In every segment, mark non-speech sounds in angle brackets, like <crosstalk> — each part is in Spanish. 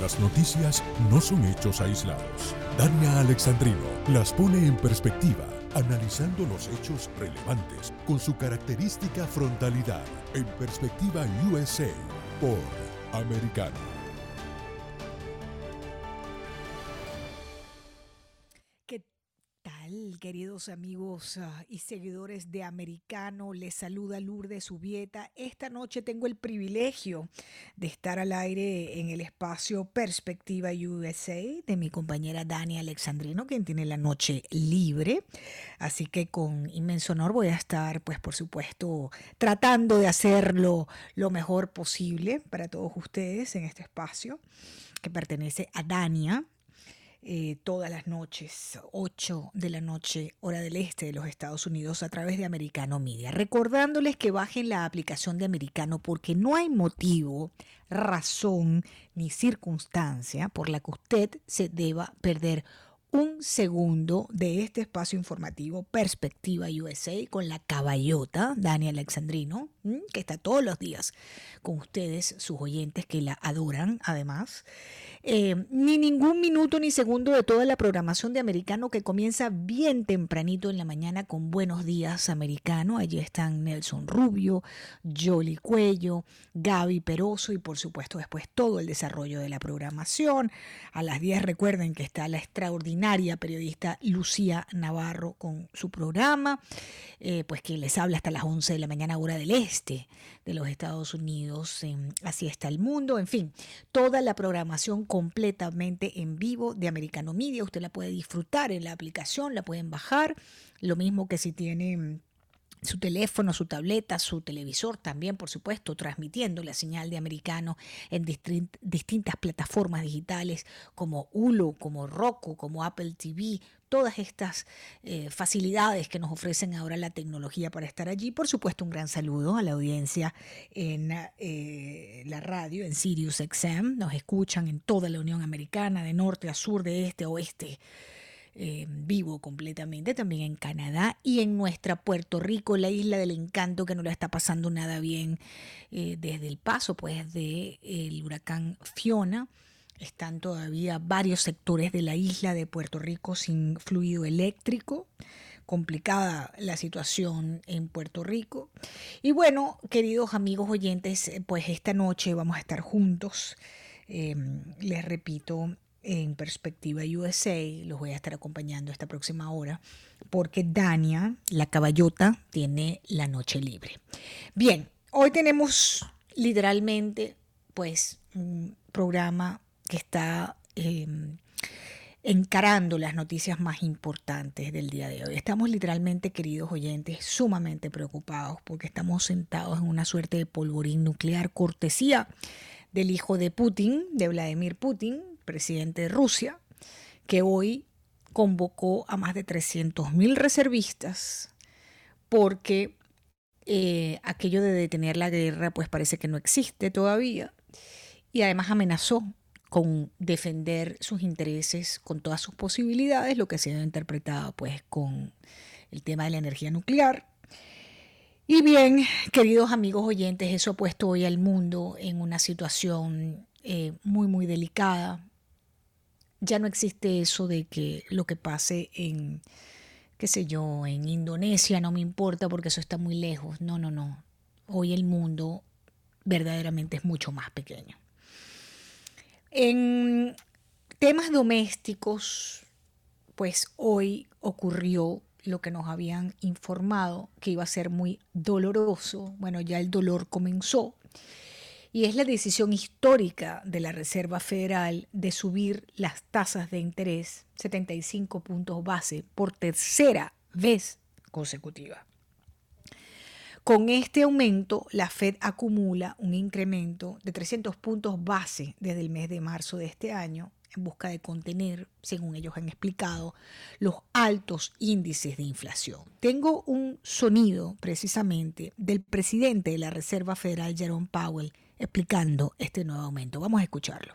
Las noticias no son hechos aislados. Dania Alexandrino las pone en perspectiva, analizando los hechos relevantes con su característica frontalidad. En perspectiva USA por Americano. Queridos amigos ah, y seguidores de Americano? Les saluda Lourdes Ubieta. Esta noche tengo el privilegio de estar al aire en el espacio Perspectiva USA de mi compañera Dani Alexandrino, quien tiene la noche libre. Así que con inmenso honor voy a estar, pues por supuesto, tratando de hacerlo lo mejor posible para todos ustedes en este espacio que pertenece a Dania eh, todas las noches, 8 de la noche, hora del este de los Estados Unidos, a través de Americano Media. Recordándoles que bajen la aplicación de Americano porque no hay motivo, razón ni circunstancia por la que usted se deba perder un segundo de este espacio informativo Perspectiva USA con la caballota Dani Alexandrino, que está todos los días con ustedes, sus oyentes que la adoran además. Eh, ni ningún minuto ni segundo de toda la programación de Americano que comienza bien tempranito en la mañana con Buenos Días Americano. Allí están Nelson Rubio, Jolly Cuello, Gaby Peroso y por supuesto después todo el desarrollo de la programación. A las 10 recuerden que está la extraordinaria periodista Lucía Navarro con su programa, eh, pues que les habla hasta las 11 de la mañana hora del este de los Estados Unidos. así está el mundo, en fin, toda la programación completamente en vivo de Americano Media. Usted la puede disfrutar en la aplicación, la pueden bajar. Lo mismo que si tiene mm, su teléfono, su tableta, su televisor también, por supuesto, transmitiendo la señal de americano en distintas plataformas digitales como Hulu, como Roku, como Apple TV, todas estas eh, facilidades que nos ofrecen ahora la tecnología para estar allí. Por supuesto, un gran saludo a la audiencia en eh, la radio, en Sirius XM. Nos escuchan en toda la Unión Americana, de norte a sur, de este a oeste. Eh, vivo completamente, también en Canadá y en nuestra Puerto Rico, la isla del encanto que no le está pasando nada bien desde el paso pues del el huracán Fiona están todavía varios sectores de la isla de Puerto Rico sin fluido eléctrico. Complicada la situación en Puerto Rico. Y bueno, queridos amigos oyentes, pues esta noche vamos a estar juntos. Em, les repito, en Perspectiva USA, los voy a estar acompañando esta próxima hora, porque Dania, la caballota, tiene la noche libre. Bien, hoy tenemos literalmente, pues, un programa que está em, encarando las noticias más importantes del día de hoy. Estamos literalmente, queridos oyentes, sumamente preocupados porque estamos sentados en una suerte de polvorín nuclear, cortesía del hijo de Putin, de Vladimir Putin, presidente de Rusia, que hoy convocó a más de 300.000 reservistas porque eh, aquello de detener la guerra pues parece que no existe todavía y además amenazó con defender sus intereses con todas sus posibilidades, lo que ha sido interpretado pues con el tema de la energía nuclear. Y bien, queridos amigos oyentes, eso ha puesto hoy al mundo en una situación eh, muy, muy delicada. Ya no existe eso de que lo que pase en, qué sé yo, en Indonesia no me importa porque eso está muy lejos. No, no, no. Hoy el mundo verdaderamente es mucho más pequeño. En temas domésticos, pues hoy ocurrió lo que nos habían informado que iba a ser muy doloroso. Bueno, ya el dolor comenzó. Y es la decisión histórica de la Reserva Federal de subir las tasas de interés 75 puntos base por tercera vez consecutiva. Con este aumento, la Fed acumula un incremento de 300 puntos base desde el mes de marzo de este año en busca de contener, según ellos han explicado, los altos índices de inflación. Tengo un sonido precisamente del presidente de la Reserva Federal, Jerome Powell, explicando este nuevo aumento. Vamos a escucharlo.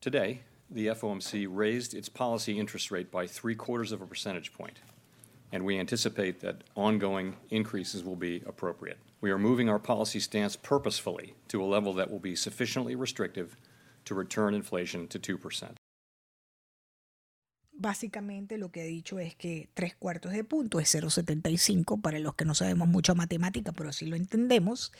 Today, the FOMC raised its policy interest rate by three quarters of a percentage point. and we anticipate that ongoing increases will be appropriate. We are moving our policy stance purposefully to a level that will be sufficiently restrictive to return inflation to 2%. Básicamente lo que ha dicho es que tres cuartos de punto es 0,75 para los que no sabemos mucho matemática, pero sí lo entendemos,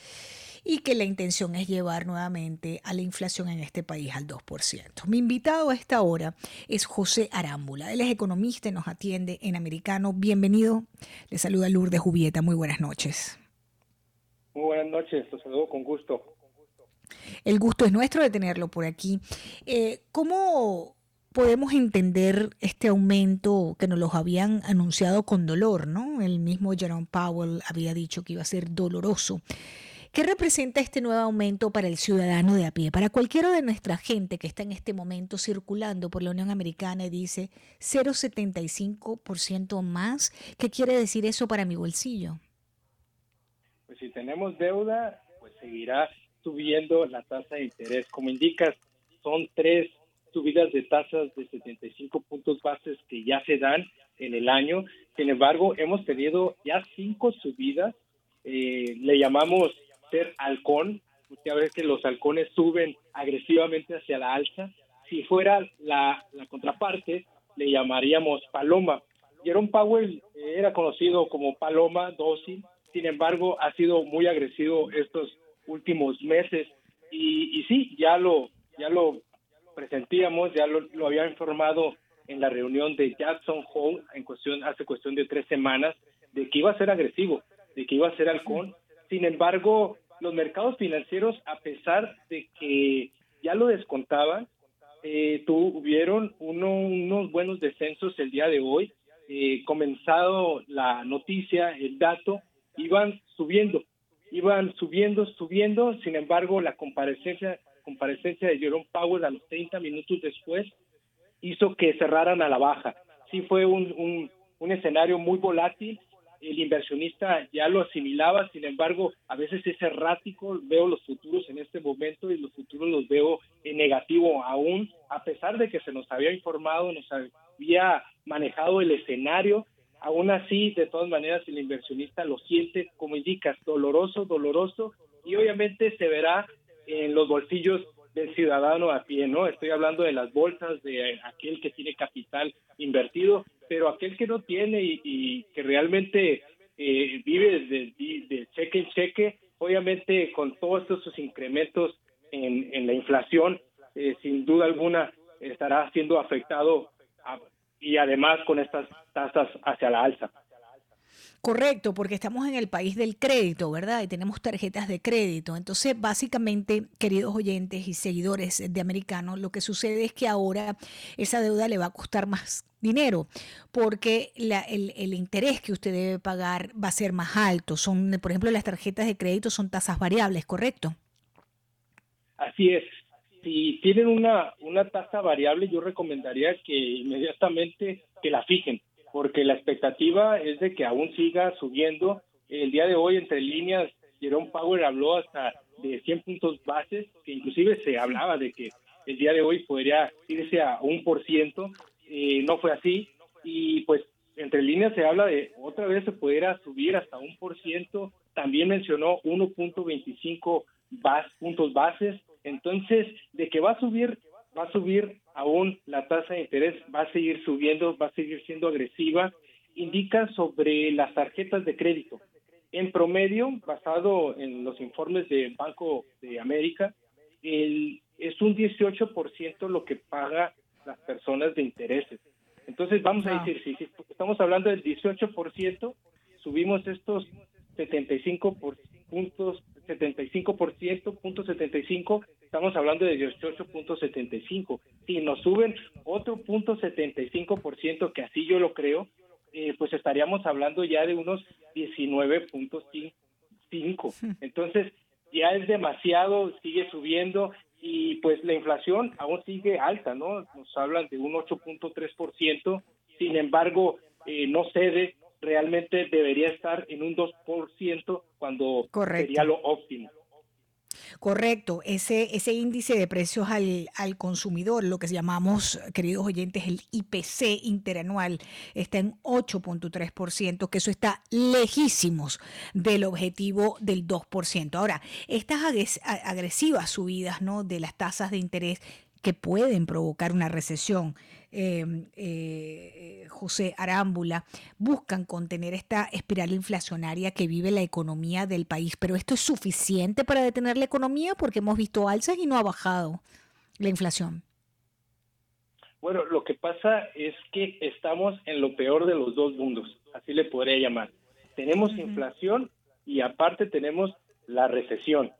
y que la intención es llevar nuevamente a la inflación en este país al 2%. Mi invitado a esta hora es José Arámbula. Él es economista y nos atiende en Americano. Bienvenido. Le saluda Lourdes Jubieta. Muy buenas noches. Muy buenas noches. Los saludo con gusto. El gusto es nuestro de tenerlo por aquí. Eh, ¿Cómo podemos entender este aumento que nos los habían anunciado con dolor, ¿no? El mismo Jerome Powell había dicho que iba a ser doloroso. ¿Qué representa este nuevo aumento para el ciudadano de a pie? Para cualquiera de nuestra gente que está en este momento circulando por la Unión Americana y dice 0,75% más, ¿qué quiere decir eso para mi bolsillo? Pues si tenemos deuda, pues seguirá subiendo la tasa de interés. Como indicas, son tres subidas de tasas de 75 puntos bases que ya se dan en el año. Sin embargo, hemos tenido ya cinco subidas. Eh, le llamamos ser halcón, a veces que los halcones suben agresivamente hacia la alza. Si fuera la, la contraparte, le llamaríamos paloma. Jerome Powell eh, era conocido como paloma dócil, sin embargo, ha sido muy agresivo estos últimos meses y, y sí, ya lo, ya lo presentíamos, ya lo, lo, había informado en la reunión de Jackson Hole en cuestión, hace cuestión de tres semanas, de que iba a ser agresivo, de que iba a ser halcón. Sin embargo, los mercados financieros, a pesar de que ya lo descontaban, eh, tuvieron uno, unos buenos descensos el día de hoy. Eh, comenzado la noticia, el dato, iban subiendo, iban subiendo, subiendo. Sin embargo, la comparecencia comparecencia de Jerome Powell a los 30 minutos después hizo que cerraran a la baja. Sí fue un, un, un escenario muy volátil, el inversionista ya lo asimilaba, sin embargo, a veces es errático, veo los futuros en este momento y los futuros los veo en negativo aún, a pesar de que se nos había informado, nos había manejado el escenario, aún así, de todas maneras, el inversionista lo siente, como indicas, doloroso, doloroso, y obviamente se verá en los bolsillos del ciudadano a pie, ¿no? Estoy hablando de las bolsas, de aquel que tiene capital invertido, pero aquel que no tiene y, que realmente eh, vive de, cheque en cheque, obviamente con todos estos incrementos en, en la inflación, eh, sin duda alguna estará siendo afectado y además con estas tasas hacia la alza. Correcto, porque estamos en el país del crédito, ¿verdad? Y tenemos tarjetas de crédito. Entonces, básicamente, queridos oyentes y seguidores de Americano, lo que sucede es que ahora esa deuda le va a costar más dinero, porque la, el, el, interés que usted debe pagar va a ser más alto. Son, por ejemplo, las tarjetas de crédito son tasas variables, ¿correcto? Así es. Si tienen una, una tasa variable, yo recomendaría que inmediatamente que la fijen porque la expectativa es de que aún siga subiendo. El día de hoy, entre líneas, Jerome Power habló hasta de 100 puntos bases, que inclusive se hablaba de que el día de hoy podría irse a un por ciento. Eh, no fue así. Y pues entre líneas se habla de otra vez se pudiera subir hasta un por ciento. También mencionó 1.25 bas, puntos bases. Entonces, de que va a subir, va a subir aún la tasa de interés va a seguir subiendo, va a seguir siendo agresiva, indica sobre las tarjetas de crédito. En promedio, basado en los informes del Banco de América, el, es un 18% lo que paga las personas de intereses. Entonces, vamos a decir, si, si estamos hablando del 18%, subimos estos 75 puntos, 75%, punto 75, estamos hablando de 18.75. Si nos suben otro punto 75%, que así yo lo creo, eh, pues estaríamos hablando ya de unos 19.5. <laughs> Entonces, ya es demasiado, sigue subiendo y pues la inflación aún sigue alta, ¿no? Nos hablan de un 8.3%, sin embargo, eh, no cede, realmente debería estar en un 2% cuando sería lo óptimo. Correcto, ese, ese índice de precios al, al, consumidor, lo que llamamos, queridos oyentes, el IPC interanual, está en 8.3%, que eso está lejísimos del objetivo del 2%. Ahora, estas agresivas subidas ¿no? de las tasas de interés que pueden provocar una recesión, eh, José Arámbula, buscan contener esta espiral inflacionaria que vive la economía del país. Pero esto es suficiente para detener la economía porque hemos visto alzas y no ha bajado la inflación. Bueno, lo que pasa es que estamos en lo peor de los dos mundos, así le podría llamar. Tenemos inflación y aparte tenemos la recesión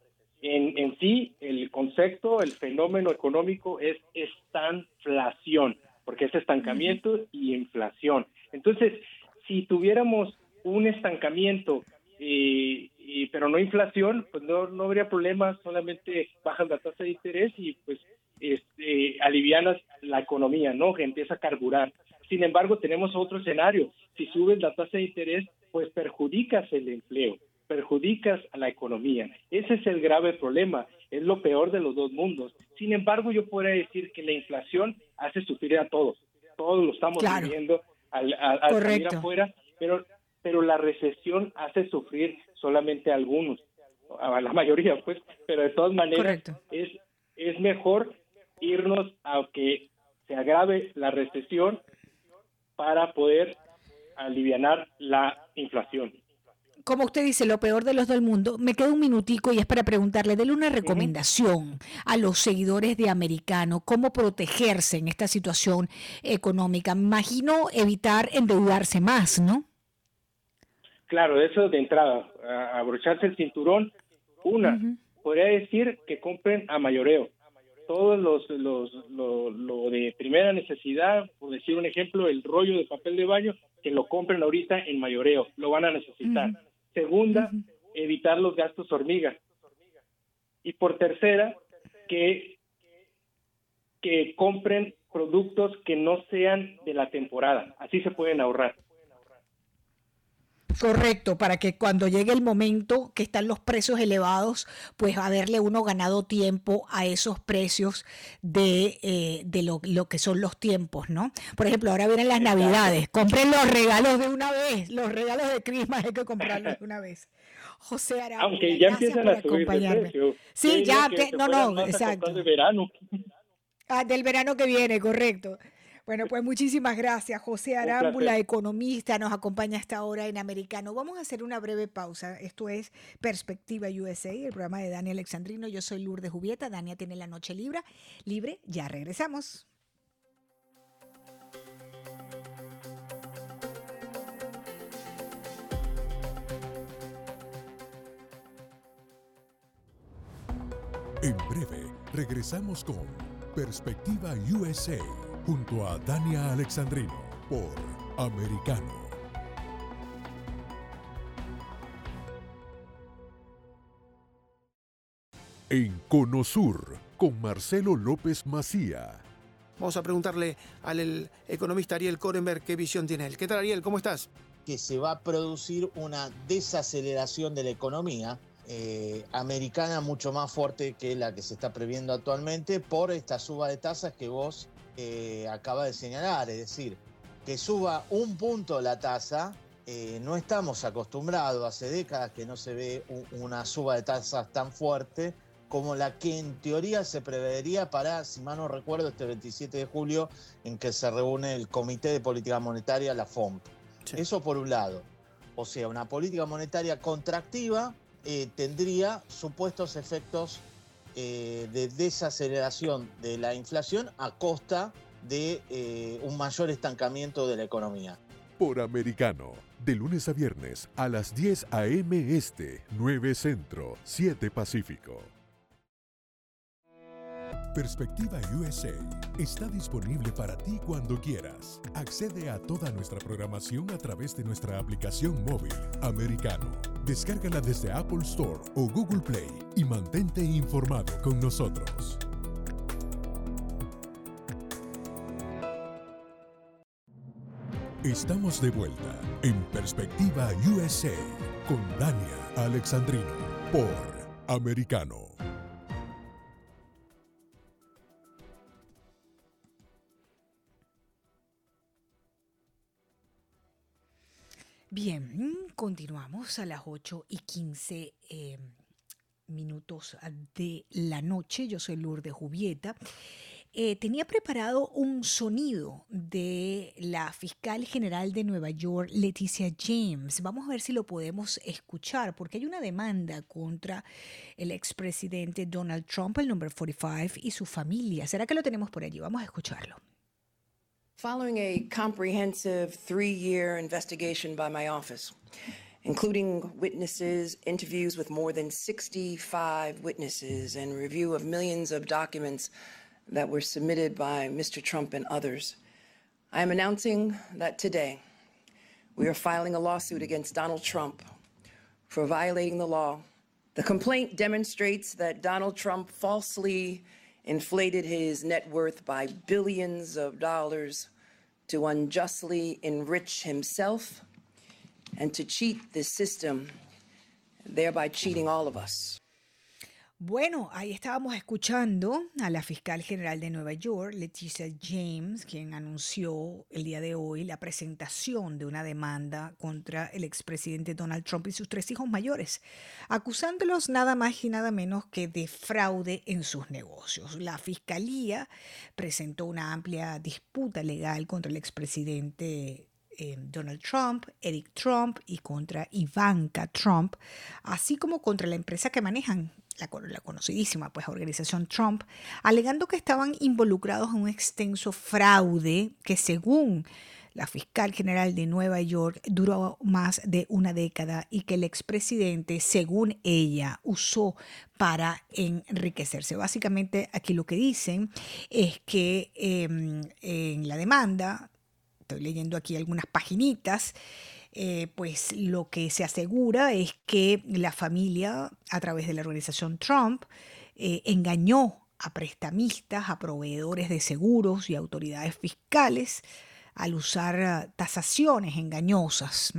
en, en sí el concepto, el fenómeno económico es estanflación, porque es estancamiento y inflación. Entonces, si tuviéramos un estancamiento, eh, pero no inflación, pues no, no habría problema, solamente bajas la tasa de interés y pues este, alivianas la economía, ¿no? Que empieza a carburar. Sin embargo, tenemos otro escenario. Si subes la tasa de interés, pues perjudicas el empleo perjudicas a la economía. Ese es el grave problema, es lo peor de los dos mundos. Sin embargo, yo podría decir que la inflación hace sufrir a todos, todos lo estamos viviendo al, salir afuera, pero, pero la recesión hace sufrir solamente a algunos, a la mayoría, pues, pero de todas maneras es, es mejor irnos a que se agrave la recesión para poder aliviar la inflación como usted dice, lo peor de los del mundo, me queda un minutico y es para preguntarle, déle una recomendación a los seguidores de Americano, cómo protegerse en esta situación económica. Imagino evitar endeudarse más, ¿no? Claro, eso de entrada, abrocharse el cinturón. Una, podría decir que compren a mayoreo. Todos los, los lo, lo, de primera necesidad, por decir un ejemplo, el rollo de papel de baño, que lo compren ahorita en mayoreo, lo van a necesitar. Segunda, evitar los gastos hormigas. Y por tercera, que, que compren productos que no sean de la temporada. Así se pueden ahorrar. Correcto, para que cuando llegue el momento que están los precios elevados, pues haberle uno ganado tiempo a esos precios de, eh, de lo, lo, que son los tiempos, ¿no? Por ejemplo, ahora vienen las navidades, compren los regalos de una vez, los regalos de Christmas hay que comprarlos de una <laughs> vez. José Araujo, Aunque ya empiezan a subir de Sí, ya, no, no, exacto. Del verano. Ah, del verano que viene, correcto. Bueno, pues muchísimas gracias, José Arámbula, economista, nos acompaña hasta ahora en Americano. Vamos a hacer una breve pausa. Esto es Perspectiva USA, el programa de Dani Alexandrino. Yo soy Lourdes Jubieta, Dania tiene la noche libre. Libre, ya regresamos. En breve, regresamos con Perspectiva USA junto a Dania Alexandrino por Americano. En Conosur, con Marcelo López Macía. Vamos a preguntarle al economista Ariel Korenberg qué visión tiene él. ¿Qué tal Ariel? ¿Cómo estás? Que se va a producir una desaceleración de la economía eh, americana mucho más fuerte que la que se está previendo actualmente por esta suba de tasas que vos acaba de señalar, es decir, que suba un punto la tasa, eh, no estamos acostumbrados, hace décadas que no se ve una suba de tasas tan fuerte como la que en teoría se prevería para, si mal no recuerdo, este 27 de julio en que se reúne el Comité de Política Monetaria, la FOMP. Eso por un lado. O sea, una política monetaria contractiva eh, tendría supuestos efectos eh, de desaceleración de la inflación a costa de eh, un mayor estancamiento de la economía. Por americano, de lunes a viernes a las 10 a.m. Este, 9 Centro, 7 Pacífico. Perspectiva USA está disponible para ti cuando quieras. Accede a toda nuestra programación a través de nuestra aplicación móvil americano. Descárgala desde Apple Store o Google Play y mantente informado con nosotros. Estamos de vuelta en Perspectiva USA con Dania Alexandrino por Americano. Bien, continuamos a las 8 y 15 eh, minutos de la noche. Yo soy Lourdes Jubieta. Eh, tenía preparado un sonido de la fiscal general de Nueva York, Leticia James. Vamos a ver si lo podemos escuchar, porque hay una demanda contra el expresidente Donald Trump, el número 45, y su familia. ¿Será que lo tenemos por allí? Vamos a escucharlo. Following a comprehensive three year investigation by my office, including witnesses, interviews with more than 65 witnesses, and review of millions of documents that were submitted by Mr. Trump and others, I am announcing that today we are filing a lawsuit against Donald Trump for violating the law. The complaint demonstrates that Donald Trump falsely inflated his net worth by billions of dollars to unjustly enrich himself and to cheat the system, thereby cheating all of us. Bueno, ahí estábamos escuchando a la fiscal general de Nueva York, Leticia James, quien anunció el día de hoy la presentación de una demanda contra el expresidente Donald Trump y sus tres hijos mayores, acusándolos nada más y nada menos que de fraude en sus negocios. La fiscalía presentó una amplia disputa legal contra el expresidente eh, Donald Trump, Eric Trump y contra Ivanka Trump, así como contra la empresa que manejan, la, conocidísima pues, organización Trump, alegando que estaban involucrados en un extenso fraude que según la fiscal general de Nueva York duró más de una década y que el expresidente, según ella, usó para enriquecerse. Básicamente aquí lo que dicen es que em, en la demanda, estoy leyendo aquí algunas paginitas, eh, pues lo que se asegura es que la familia, a través de la organización Trump, eh, engañó a prestamistas, a proveedores de seguros y autoridades fiscales al usar tasaciones engañosas.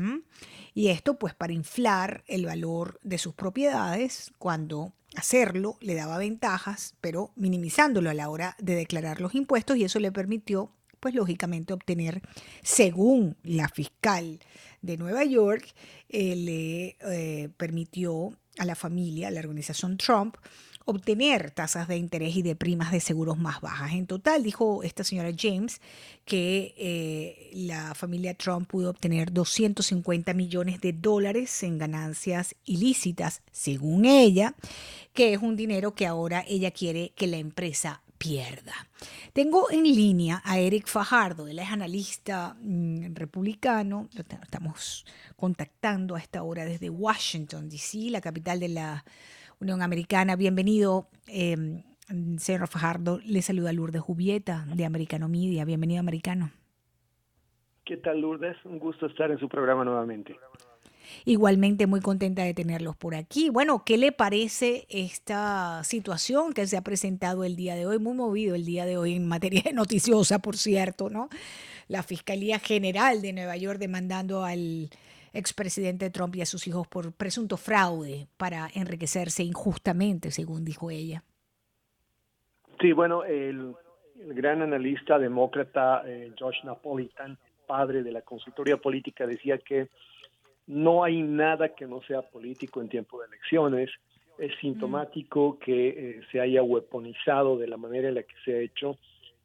Y esto pues para inflar el valor de sus propiedades cuando hacerlo le daba ventajas, pero minimizándolo a la hora de declarar los impuestos y eso le permitió pues lógicamente obtener, según la fiscal de Nueva York, eh, le eh, permitió a la familia, a la organización Trump, obtener tasas de interés y de primas de seguros más bajas. En total, dijo esta señora James, que eh, la familia Trump pudo obtener 250 millones de dólares en ganancias ilícitas, según ella, que es un dinero que ahora ella quiere que la empresa pierda. Tengo en línea a Eric Fajardo, él es analista mm, republicano, lo estamos contactando a esta hora desde Washington, D.C., la capital de la Unión Americana. Bienvenido, em, señor Fajardo. Le saluda Lourdes Jubieta de Americano Media. Bienvenido, Americano. ¿Qué tal, Lourdes? Un gusto estar en su programa nuevamente. Igualmente muy contenta de tenerlos por aquí. Bueno, ¿qué le parece esta situación que se ha presentado el día de hoy? Muy movido el día de hoy en materia noticiosa, por cierto, ¿no? La Fiscalía General de Nueva York demandando al expresidente Trump y a sus hijos por presunto fraude para enriquecerse injustamente, según dijo ella. Sí, bueno, el, gran analista demócrata eh, Josh Napolitan, padre de la consultoría política, decía que no hay nada que no sea político en tiempo de elecciones. Es sintomático que eh, se haya weaponizado de la manera en la que se ha hecho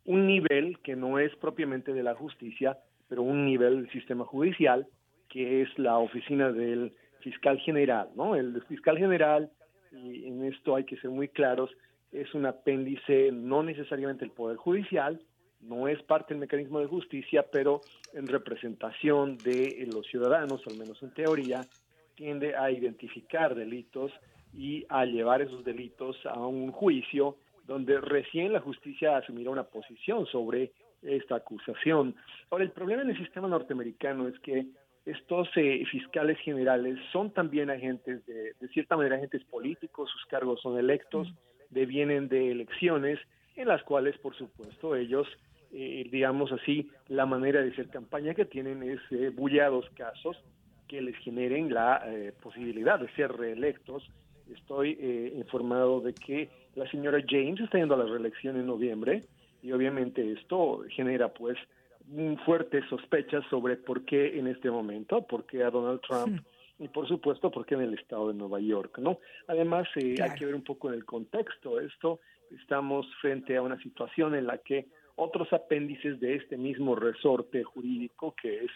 un nivel que no es propiamente de la justicia, pero un nivel del sistema judicial, que es la oficina del fiscal general, ¿no? El fiscal general, y en esto hay que ser muy claros, es un apéndice no necesariamente del Poder Judicial, no es parte del mecanismo de justicia, pero en representación de los ciudadanos, al menos en teoría, tiende a identificar delitos y a llevar esos delitos a un juicio donde recién la justicia asumirá una posición sobre esta acusación. Ahora, el problema en el sistema norteamericano es que estos eh, fiscales generales son también agentes, de, de cierta manera, agentes políticos, sus cargos son electos, devienen de elecciones en las cuales, por supuesto, ellos eh, digamos así, la manera de hacer campaña que tienen es eh, bullados casos que les generen la eh, posibilidad de ser reelectos. Estoy eh, informado de que la señora James está yendo a la reelección en noviembre y obviamente esto genera pues fuertes sospechas sobre por qué en este momento, por qué a Donald Trump y por supuesto por qué en el estado de Nueva York, ¿no? Además eh, hay que ver un poco en el contexto. Esto estamos frente a una situación en la que otros apéndices de este mismo resorte jurídico, que es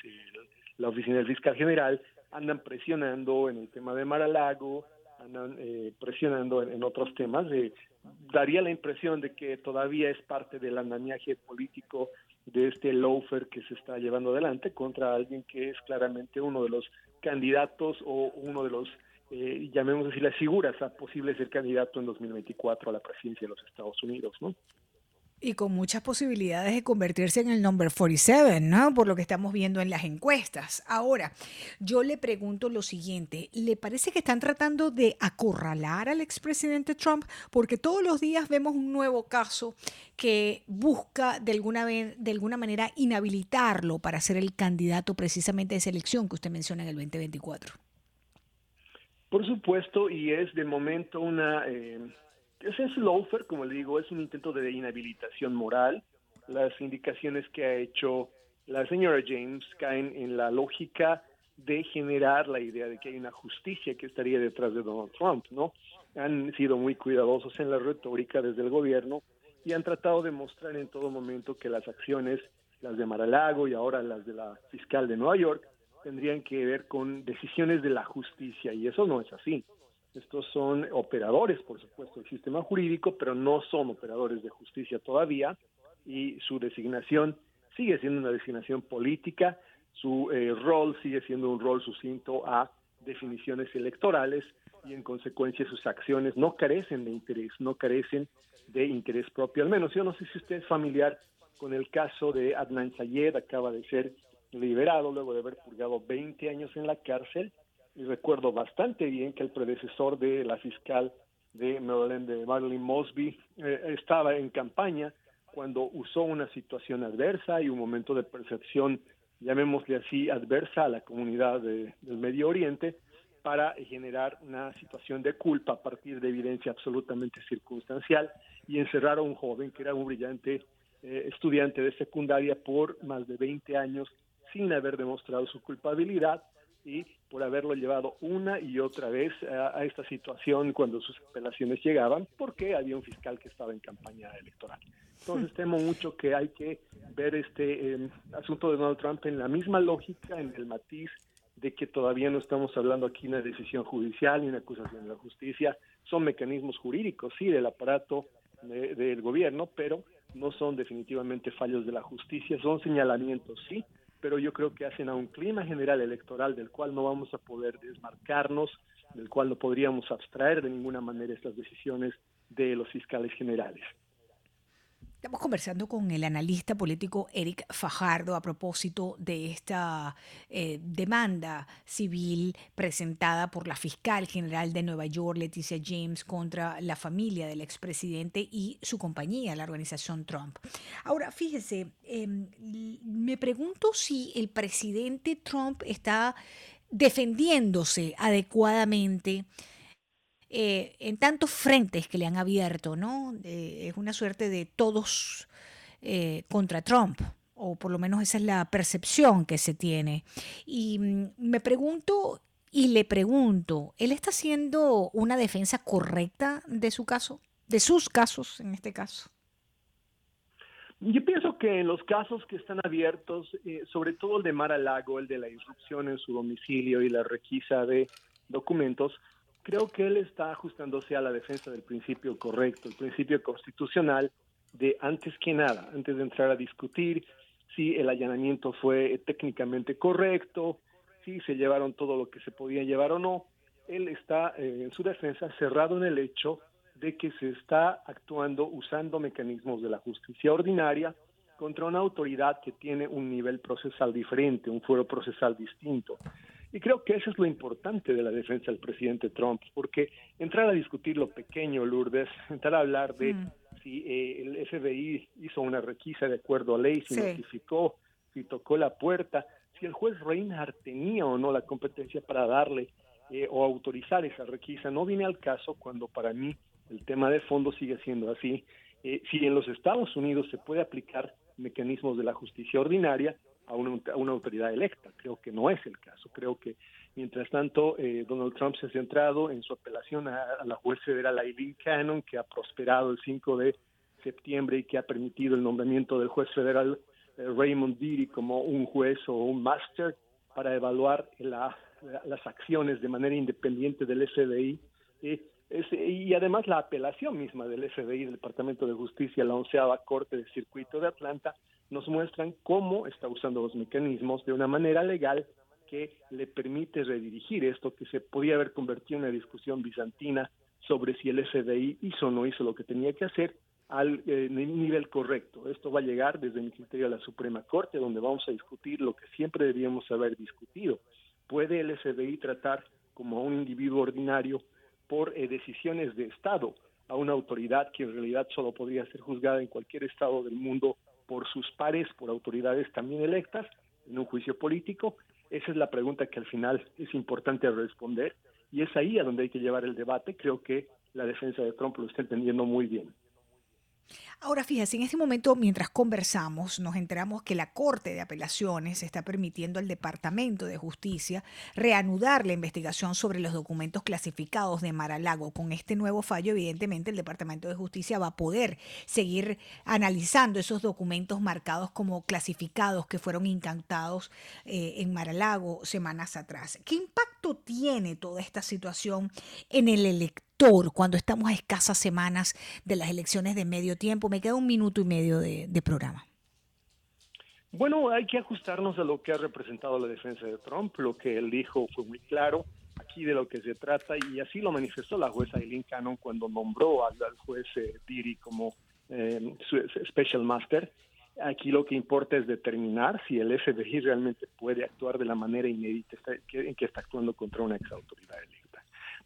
la Oficina del Fiscal General, andan presionando en el tema de Mar-a-Lago, andan eh, presionando en, otros temas. Eh, daría la impresión de que todavía es parte del andamiaje político de este loafer que se está llevando adelante contra alguien que es claramente uno de los candidatos o uno de los, eh, llamemos así, las figuras a posible ser candidato en 2024 a la presidencia de los Estados Unidos, ¿no? Y con muchas posibilidades de convertirse en el number 47, ¿no? Por lo que estamos viendo en las encuestas. Ahora, yo le pregunto lo siguiente, ¿le parece que están tratando de acorralar al expresidente Trump? Porque todos los días vemos un nuevo caso que busca de alguna, vez, de alguna manera inhabilitarlo para ser el candidato precisamente de selección que usted menciona en el 2024. Por supuesto, y es de momento una... Eh ese es loafer, como le digo, es un intento de inhabilitación moral. Las indicaciones que ha hecho la señora James caen en la lógica de generar la idea de que hay una justicia que estaría detrás de Donald Trump, ¿no? Han sido muy cuidadosos en la retórica desde el gobierno y han tratado de mostrar en todo momento que las acciones, las de Maralago y ahora las de la fiscal de Nueva York, tendrían que ver con decisiones de la justicia y eso no es así. Estos son operadores, por supuesto, del sistema jurídico, pero no son operadores de justicia todavía y su designación sigue siendo una designación política, su eh, rol sigue siendo un rol sucinto a definiciones electorales y en consecuencia sus acciones no carecen de interés, no carecen de interés propio. Al menos yo no sé si usted es familiar con el caso de Adnan Sayed, acaba de ser liberado luego de haber purgado 20 años en la cárcel y recuerdo bastante bien que el predecesor de la fiscal de Maryland, de Marilyn Mosby, eh, estaba en campaña cuando usó una situación adversa y un momento de percepción, llamémosle así, adversa a la comunidad del Medio Oriente para generar una situación de culpa a partir de evidencia absolutamente circunstancial y encerrar a un joven que era un brillante eh, estudiante de secundaria por más de 20 años sin haber demostrado su culpabilidad y por haberlo llevado una y otra vez a, esta situación cuando sus apelaciones llegaban, porque había un fiscal que estaba en campaña electoral. Entonces temo mucho que hay que ver este em, asunto de Donald Trump en la misma lógica, en el matiz de que todavía no estamos hablando aquí de una decisión judicial ni una acusación de la justicia, son mecanismos jurídicos, sí, del aparato del gobierno, pero no son definitivamente fallos de la justicia, son señalamientos, sí, pero yo creo que hacen a un clima general electoral del cual no vamos a poder desmarcarnos, del cual no podríamos abstraer de ninguna manera estas decisiones de los fiscales generales. Estamos conversando con el analista político Eric Fajardo a propósito de esta eh, demanda civil presentada por la fiscal general de Nueva York, Leticia James, contra la familia del expresidente y su compañía, la organización Trump. Ahora, fíjese, em, me pregunto si el presidente Trump está defendiéndose adecuadamente eh, en tantos frentes que le han abierto, ¿no? es una suerte de todos eh, contra Trump, o por lo menos esa es la percepción que se tiene. Y mm, me pregunto y le pregunto, ¿él está haciendo una defensa correcta de su caso, de sus casos en este caso? Yo pienso que en los casos que están abiertos, eh, sobre todo el de Mar a Lago, el de la irrupción en su domicilio y la requisa de documentos, creo que él está ajustándose a la defensa del principio correcto, el principio constitucional de antes que nada, antes de entrar a discutir si el allanamiento fue técnicamente correcto, si se llevaron todo lo que se podía llevar o no, él está eh, en su defensa cerrado en el hecho de que se está actuando usando mecanismos de la justicia ordinaria contra una autoridad que tiene un nivel procesal diferente, un fuero procesal distinto. Y creo que eso es lo importante de la defensa del presidente Trump, porque entrar a discutir lo pequeño, Lourdes, entrar a hablar de mm. si eh, el FBI hizo una requisa de acuerdo a ley, si notificó, si tocó la puerta, si el juez Reinhardt tenía o no la competencia para darle eh, o autorizar esa requisa, no viene al caso cuando para mí el tema de fondo sigue siendo así. Eh, si en los Estados Unidos se puede aplicar mecanismos de la justicia ordinaria a una, autoridad electa. Creo que no es el caso. Creo que, mientras tanto, eh, Donald Trump se ha centrado en su apelación a, la juez federal Eileen Cannon, que ha prosperado el 5 de septiembre y que ha permitido el nombramiento del juez federal eh, Raymond Deary como un juez o un máster para evaluar las acciones de manera independiente del FBI. y además la apelación misma del FBI, del Departamento de Justicia, la onceava Corte de Circuito de Atlanta, nos muestran cómo está usando los mecanismos de una manera legal que le permite redirigir esto que se podía haber convertido en una discusión bizantina sobre si el FBI hizo o no hizo lo que tenía que hacer al eh, nivel correcto. Esto va a llegar desde mi criterio a la Suprema Corte, donde vamos a discutir lo que siempre debíamos haber discutido. ¿Puede el FBI tratar como a un individuo ordinario por eh, decisiones de Estado a una autoridad que en realidad solo podría ser juzgada en cualquier Estado del mundo por sus pares, por autoridades también electas, en un juicio político? Esa es la pregunta que al final es importante responder y es ahí a donde hay que llevar el debate. Creo que la defensa de Trump lo está entendiendo muy bien. Ahora fíjese, en este momento mientras conversamos nos enteramos que la Corte de Apelaciones está permitiendo al Departamento de Justicia reanudar la investigación sobre los documentos clasificados de Maralago. Con este nuevo fallo, evidentemente, el Departamento de Justicia va a poder seguir analizando esos documentos marcados como clasificados que fueron incautados eh, en Maralago semanas atrás. ¿Qué impacto tiene toda esta situación en el cuando estamos a escasas semanas de las elecciones de medio tiempo? Me queda un minuto y medio de, programa. Bueno, hay que ajustarnos a lo que ha representado la defensa de Trump. Lo que él dijo fue muy claro aquí de lo que se trata y así lo manifestó la jueza Eileen Cannon cuando nombró al, juez eh, Diri como eh, su special master. Aquí lo que importa es determinar si el FBI realmente puede actuar de la manera inédita en que está actuando contra una ex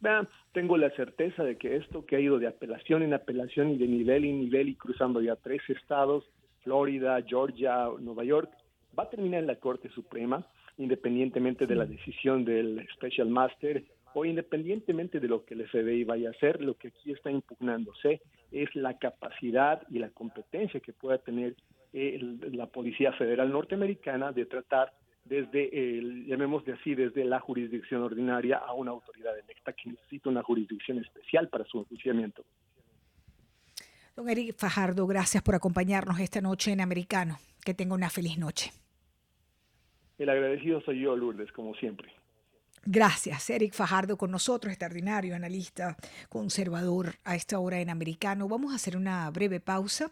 autoridad tengo la certeza de que esto que ha ido de apelación en apelación y de nivel en nivel y cruzando ya tres estados, Florida, Georgia, Nueva York, va a terminar en la Corte Suprema, independientemente de la decisión del Special Master o independientemente de lo que el FBI vaya a hacer, lo que aquí está impugnándose es la capacidad y la competencia que pueda tener la Policía Federal norteamericana de tratar desde, el, llamémosle así, desde la jurisdicción ordinaria a una autoridad electa que necesita una jurisdicción especial para su enjuiciamiento. Don Eric Fajardo, gracias por acompañarnos esta noche en Americano. Que tenga una feliz noche. El agradecido soy yo, Lourdes, como siempre. Gracias, Eric Fajardo, con nosotros, extraordinario analista conservador a esta hora en americano. Vamos a hacer una breve pausa.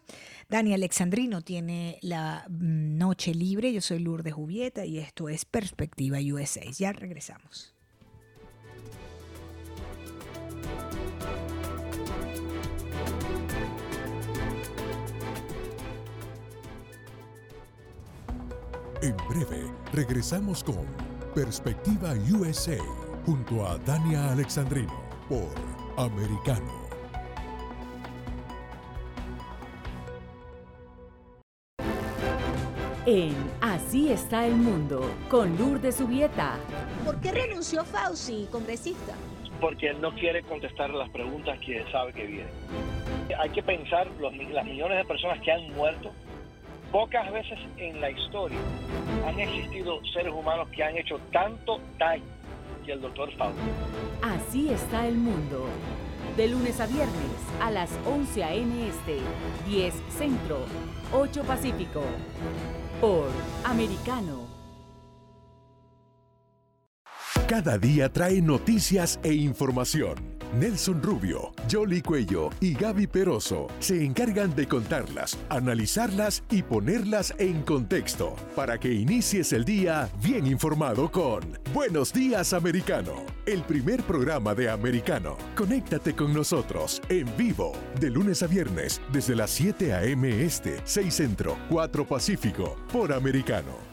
Dani Alexandrino tiene la mm, noche libre. Yo soy Lourdes Jubieta y esto es Perspectiva USA. Ya regresamos. En breve, regresamos con Perspectiva USA junto a Dania Alexandrino por Americano. En Así está el mundo, con Lourdes Subieta. ¿Por qué renunció Fauci, congresista? Porque él no quiere contestar las preguntas que sabe que vienen. Hay que pensar los, las millones de personas que han muerto Pocas veces en la historia han existido seres humanos que han hecho tanto daño que el doctor Fauci. Así está el mundo. De lunes a viernes a las 11 a.m. Este, 10 Centro, 8 Pacífico. Por Americano. Cada día trae noticias e información. Nelson Rubio, Jolly Cuello y Gaby Peroso se encargan de contarlas, analizarlas y ponerlas en contexto para que inicies el día bien informado con Buenos Días Americano, el primer programa de Americano. Conéctate con nosotros en vivo de lunes a viernes desde las 7 a.m. Este, 6 Centro, 4 Pacífico por Americano.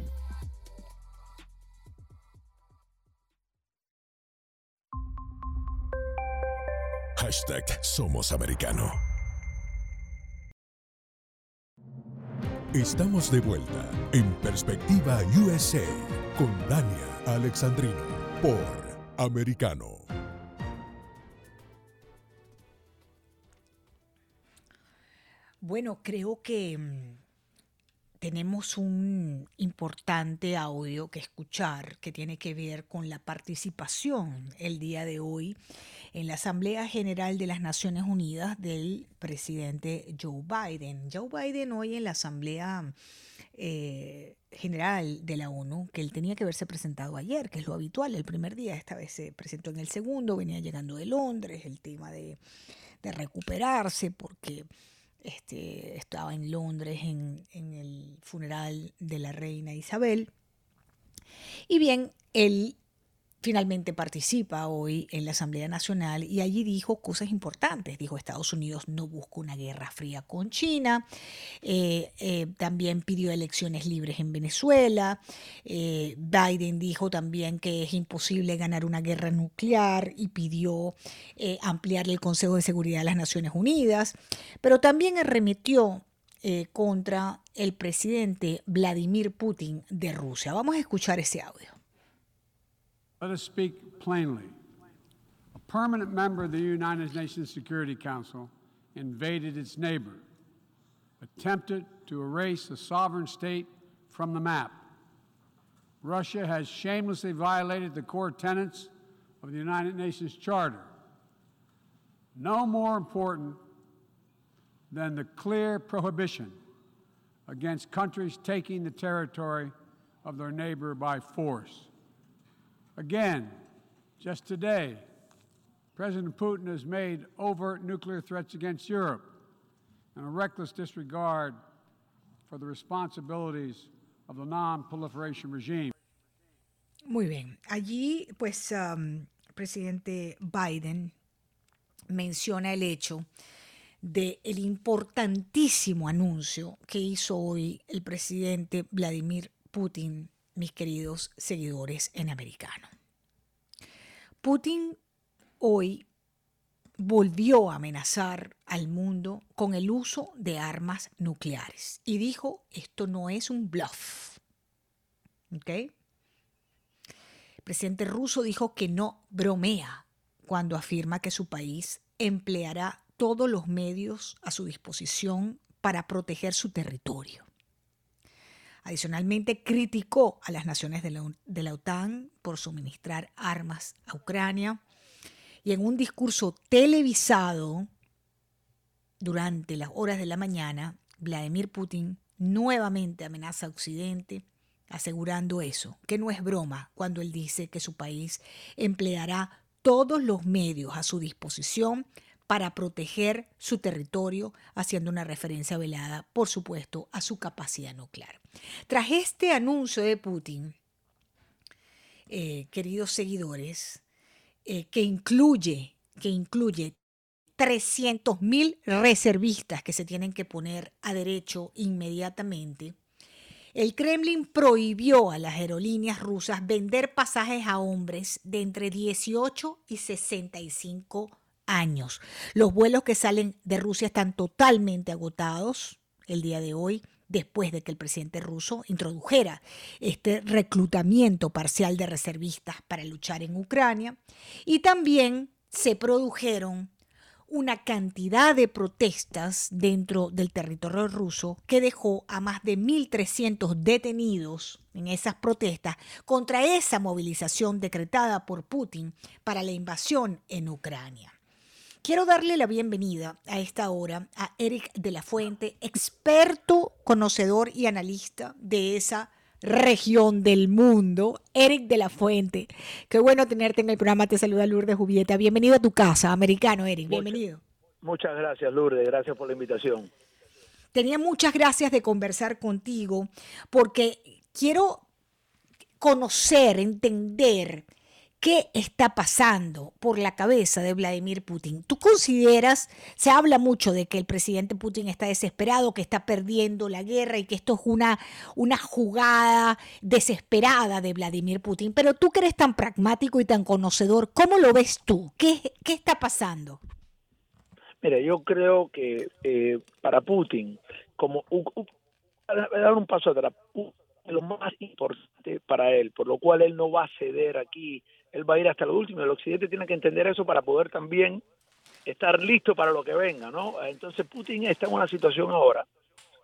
Hashtag Somos Americano. Estamos de vuelta en Perspectiva USA con Dania Alexandrino por Americano. Bueno, creo que mm, tenemos un importante audio que escuchar que tiene que ver con la participación el día de hoy en la Asamblea General de las Naciones Unidas del presidente Joe Biden. Joe Biden hoy en la Asamblea eh, General de la ONU, que él tenía que haberse presentado ayer, que es lo habitual, el primer día, esta vez se presentó en el segundo, venía llegando de Londres, el tema de, de recuperarse, porque este, estaba en Londres en, en, el funeral de la reina Isabel. Y bien, él finalmente participa hoy en la Asamblea Nacional y allí dijo cosas importantes. Dijo Estados Unidos no busca una guerra fría con China. Eh, eh, también pidió elecciones libres en Venezuela. Eh, Biden dijo también que es imposible ganar una guerra nuclear y pidió ampliar el Consejo de Seguridad de las Naciones Unidas. Pero también arremetió contra el presidente Vladimir Putin de Rusia. Vamos a escuchar ese audio. Let us speak plainly. A permanent member of the United Nations Security Council invaded its neighbor, attempted to erase a sovereign state from the map. Russia has shamelessly violated the core tenets of the United Nations Charter. No more important than the clear prohibition against countries taking the territory of their neighbor by force. Again, just today, President Putin has made overt nuclear threats against Europe and a reckless disregard for the responsibilities of the non-proliferation regime. Muy bien. Allí, pues, um, presidente Biden menciona el hecho de el importantísimo anuncio que hizo hoy el presidente Vladimir Putin mis queridos seguidores en americano. Putin hoy volvió a amenazar al mundo con el uso de armas nucleares y dijo, esto no es un bluff. El presidente ruso dijo que no bromea cuando afirma que su país empleará todos los medios a su disposición para proteger su territorio. Adicionalmente, criticó a las naciones de la, OTAN por suministrar armas a Ucrania. Y en un discurso televisado durante las horas de la mañana, Vladimir Putin nuevamente amenaza a Occidente, asegurando eso, que no es broma cuando él dice que su país empleará todos los medios a su disposición para proteger su territorio, haciendo una referencia velada, por supuesto, a su capacidad nuclear. Tras este anuncio de Putin, eh, queridos seguidores, eh, que incluye, que incluye 300.000 reservistas que se tienen que poner a derecho inmediatamente, el Kremlin prohibió a las aerolíneas rusas vender pasajes a hombres de entre 18 y 65 años. Los vuelos que salen de Rusia están totalmente agotados el día de hoy después de que el presidente ruso introdujera este reclutamiento parcial de reservistas para luchar en Ucrania y también se produjeron una cantidad de protestas dentro del territorio ruso que dejó a más de 1.300 detenidos en esas protestas contra esa movilización decretada por Putin para la invasión en Ucrania. Quiero darle la bienvenida a esta hora a Eric de la Fuente, experto, conocedor y analista de esa región del mundo, Eric de la Fuente. Qué bueno tenerte en el programa. Te saluda Lourdes Jubieta. Bienvenido a tu casa, americano, Eric. Bienvenido. Muchas gracias, Lourdes. Gracias por la invitación. Tenía muchas gracias de conversar contigo porque quiero conocer, entender qué está pasando por la cabeza de Vladimir Putin. ¿Tú consideras, se habla mucho de que el presidente Putin está desesperado, que está perdiendo la guerra y que esto es una, una jugada desesperada de Vladimir Putin, pero tú que eres tan pragmático y tan conocedor, ¿cómo lo ves tú? ¿Qué, qué está pasando? Mira, yo creo que eh, para Putin, como dar un paso atrás, lo más importante para él, por lo cual él no va a ceder aquí él va a ir hasta lo último. El occidente tiene que entender eso para poder también estar listo para lo que venga, ¿no? Entonces Putin está en una situación ahora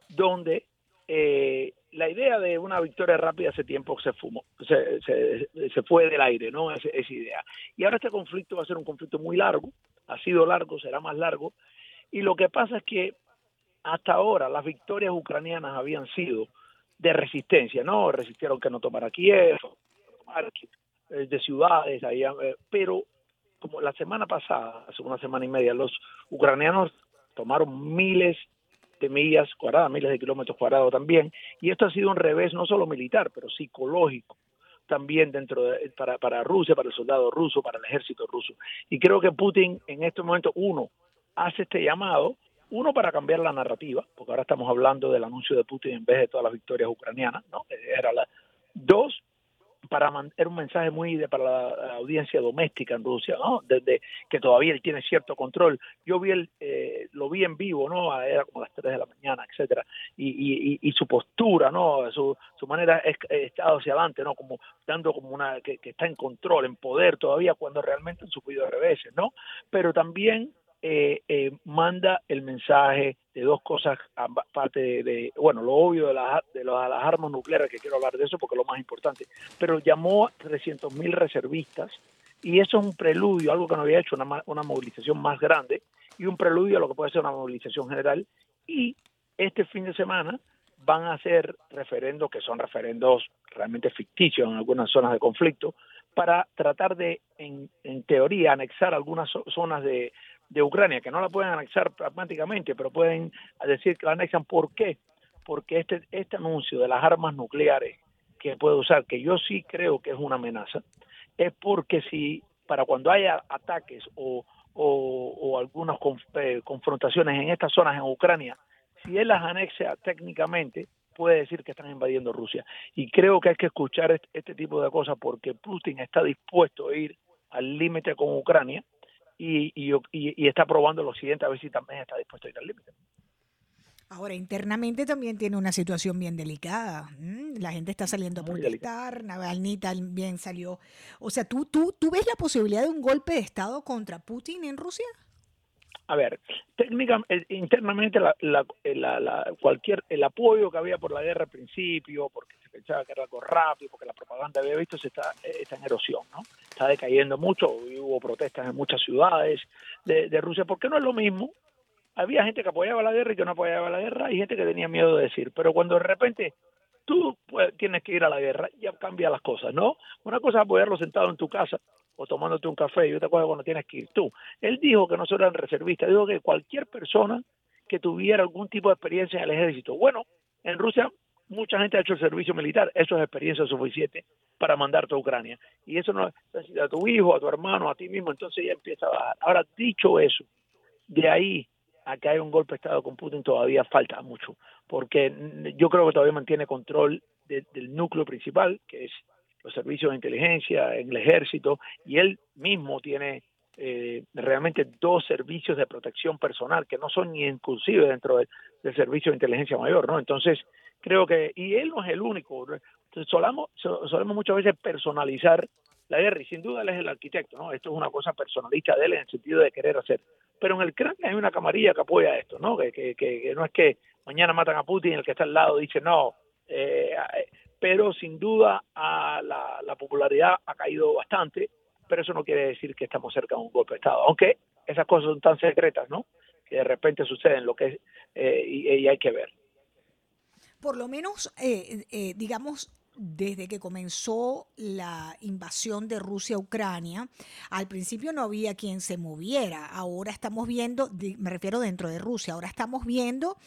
donde eh, la idea de una victoria rápida hace tiempo se fumó, se, se, fue del aire, ¿no? Esa, esa idea. Y ahora este conflicto va a ser un conflicto muy largo, ha sido largo, será más largo, y lo que pasa es que hasta ahora las victorias ucranianas habían sido de resistencia, ¿no? Resistieron que no tomara Kiev, eh, de ciudades, eh, pero como la semana pasada, hace una semana y media, los ucranianos tomaron miles de millas cuadradas, miles de kilómetros cuadrados también, y esto ha sido un revés no solo militar, pero psicológico también dentro de, para, para Rusia, para el soldado ruso, para el ejército ruso. Y creo que Putin en este momento, uno, hace este llamado, uno para cambiar la narrativa, porque ahora estamos hablando del anuncio de Putin en vez de todas las victorias ucranianas, ¿no? Era la, para mandar un mensaje muy de, para la, audiencia doméstica en Rusia, ¿no? Desde que todavía él tiene cierto control. Yo vi el, eh, lo vi en vivo, ¿no? Era como las 3 de la mañana, etcétera. Y, y, su postura, ¿no? Su, su manera es estado hacia adelante, ¿no? Como dando como una que, que, está en control, en poder todavía, cuando realmente han sufrido reveses, ¿no? Pero también eh, eh, manda el mensaje de dos cosas, aparte de, bueno, lo obvio de, las de las armas nucleares, que quiero hablar de eso porque es lo más importante, pero llamó a 300 mil reservistas y eso es un preludio, algo que no había hecho, una, una movilización más grande y un preludio a lo que puede ser una movilización general y este fin de semana van a hacer referendos que son referendos realmente ficticios en algunas zonas de conflicto para tratar de, en, en teoría, anexar algunas zonas de, de Ucrania, que no la pueden anexar pragmáticamente, pero pueden decir que la anexan. ¿Por qué? Porque este, este anuncio de las armas nucleares que puede usar, que yo sí creo que es una amenaza, es porque si para cuando haya ataques o, o, algunas eh, confrontaciones en estas zonas en Ucrania, si él las anexa técnicamente, puede decir que están invadiendo Rusia. Y creo que hay que escuchar este, este tipo de cosas porque Putin está dispuesto a ir al límite con Ucrania y, y, y, está probando lo siguiente a ver si también está dispuesto a ir al límite. Ahora, internamente también tiene una situación bien delicada. La gente está saliendo a protestar, Navalny también salió. O sea, ¿tú, tú, ¿tú ves la posibilidad de un golpe de Estado contra Putin en Rusia? A ver, técnicamente, eh, internamente, la, la, la, cualquier el apoyo que había por la guerra al principio, porque se pensaba que era algo rápido, porque la propaganda había visto, se está, eh, está en erosión, ¿no? Está decayendo mucho, hubo protestas en muchas ciudades de, de Rusia, porque no es lo mismo. Había gente que apoyaba la guerra y que no apoyaba la guerra, y gente que tenía miedo de decir, pero cuando de repente tú pues, tienes que ir a la guerra, ya cambia las cosas, ¿no? Una cosa es apoyarlo sentado en tu casa o tomándote un café y otra cosa cuando tienes que ir tú. Él dijo que no solo eran reservistas, dijo que cualquier persona que tuviera algún tipo de experiencia en el ejército. Bueno, en Rusia mucha gente ha hecho el servicio militar, eso es experiencia suficiente para mandarte a Ucrania. Y eso no es a tu hijo, a tu hermano, a ti mismo, entonces ya empieza a bajar. Ahora, dicho eso, de ahí a que haya un golpe de Estado con Putin todavía falta mucho, porque yo creo que todavía mantiene control del núcleo principal, que es los servicios de inteligencia, en el ejército, y él mismo tiene eh, realmente dos servicios de protección personal que no son ni inclusive dentro del, servicio de inteligencia mayor, ¿no? Entonces, creo que, y él no es el único, solamos, solemos muchas veces personalizar la guerra, y sin duda él es el arquitecto, ¿no? Esto es una cosa personalista de él en el sentido de querer hacer. Pero en el Kremlin hay una camarilla que apoya esto, ¿no? Que, que, que, no es que mañana matan a Putin y el que está al lado dice, no, eh, pero sin duda a la, popularidad ha caído bastante, pero eso no quiere decir que estamos cerca de un golpe de Estado, aunque esas cosas son tan secretas, ¿no? Que de repente suceden lo que es, eh, y, hay que ver. Por lo menos, eh, eh, digamos, desde que comenzó la invasión de Rusia a Ucrania, al principio no había quien se moviera. Ahora estamos viendo, me refiero dentro de Rusia, ahora estamos viendo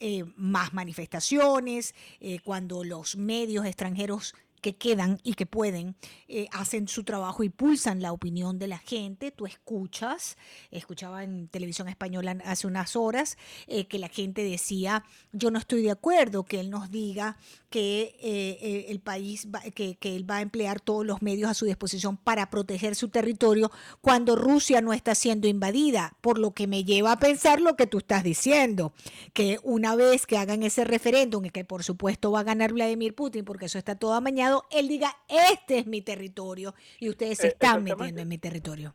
eh, más manifestaciones, eh, cuando los medios extranjeros que quedan y que pueden, eh, hacen su trabajo y pulsan la opinión de la gente. Tú escuchas, escuchaba en televisión española hace unas horas eh, que la gente decía, yo no estoy de acuerdo que él nos diga que eh, el país, que, que él va a emplear todos los medios a su disposición para proteger su territorio cuando Rusia no está siendo invadida, por lo que me lleva a pensar lo que tú estás diciendo, que una vez que hagan ese referéndum, y que por supuesto va a ganar Vladimir Putin, porque eso está todo amañado, él diga, este es mi territorio y ustedes se eh, están metiendo en mi territorio.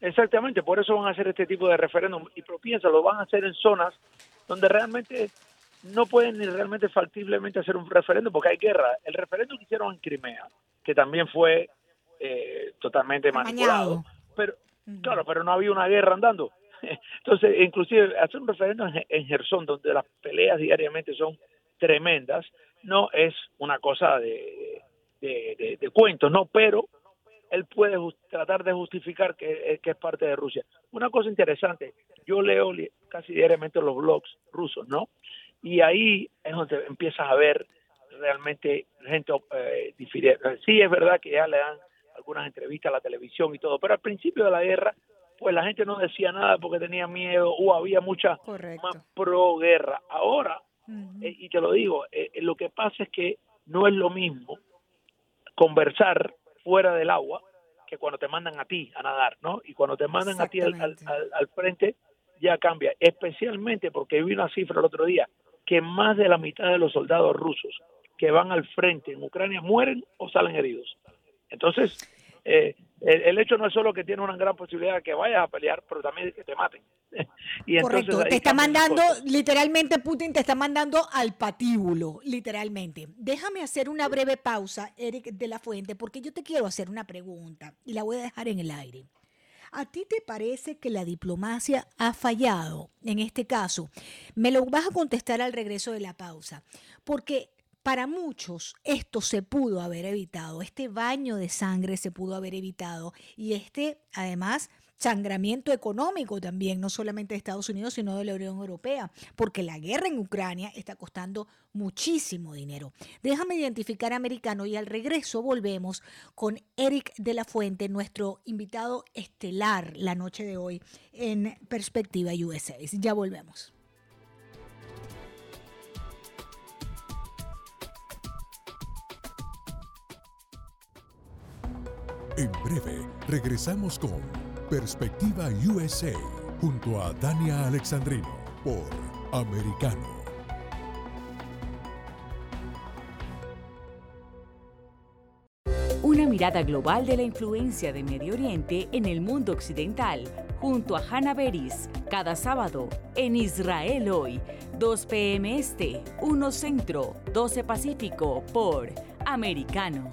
Exactamente, por eso van a hacer este tipo de referéndum. Y pero lo van a hacer en zonas donde realmente no pueden ni realmente factiblemente hacer un referéndum porque hay guerra. El referéndum que hicieron en Crimea, que también fue eh, totalmente manipulado, pero claro, pero no había una guerra andando. <laughs> Entonces, inclusive hacer un referéndum en Gerson, donde las peleas diariamente son tremendas, no es una cosa de, de, de, cuentos, no, pero él puede tratar de justificar que, que, es parte de Rusia. Una cosa interesante, yo leo casi diariamente los blogs rusos, ¿no? Y ahí es donde empiezas a ver realmente gente eh, diferente. Sí, es verdad que ya le dan algunas entrevistas a la televisión y todo, pero al principio de la guerra, pues la gente no decía nada porque tenía miedo o había mucha más pro guerra. Ahora eh, y te lo digo, eh, eh, lo que pasa es que no es lo mismo conversar fuera del agua que cuando te mandan a ti a nadar, ¿no? Y cuando te mandan a ti al, al, frente ya cambia, especialmente porque vi una cifra el otro día, que más de la mitad de los soldados rusos que van al frente en Ucrania mueren o salen heridos. Entonces, eh, el, hecho no es solo que tiene una gran posibilidad de que vayas a pelear, pero también de que te maten. <laughs> y Correcto, te está mandando, literalmente Putin te está mandando al patíbulo, literalmente. Déjame hacer una breve pausa, Eric de la Fuente, porque yo te quiero hacer una pregunta y la voy a dejar en el aire. ¿A ti te parece que la diplomacia ha fallado en este caso? Me lo vas a contestar al regreso de la pausa, porque para muchos esto se pudo haber evitado, este baño de sangre se pudo haber evitado y este, además, sangramiento económico también, no solamente de Estados Unidos, sino de la Unión Europea, porque la guerra en Ucrania está costando muchísimo dinero. Déjame identificar americano y al regreso volvemos con Eric de la Fuente, nuestro invitado estelar la noche de hoy en Perspectiva USA. Ya volvemos. En breve, regresamos con Perspectiva USA junto a Dania Alexandrino por Americano. Una mirada global de la influencia de Medio Oriente en el mundo occidental, junto a Hannah Beris, cada sábado en Israel hoy, 2 p.m. Este, 1 Centro, 12 Pacífico, por Americano.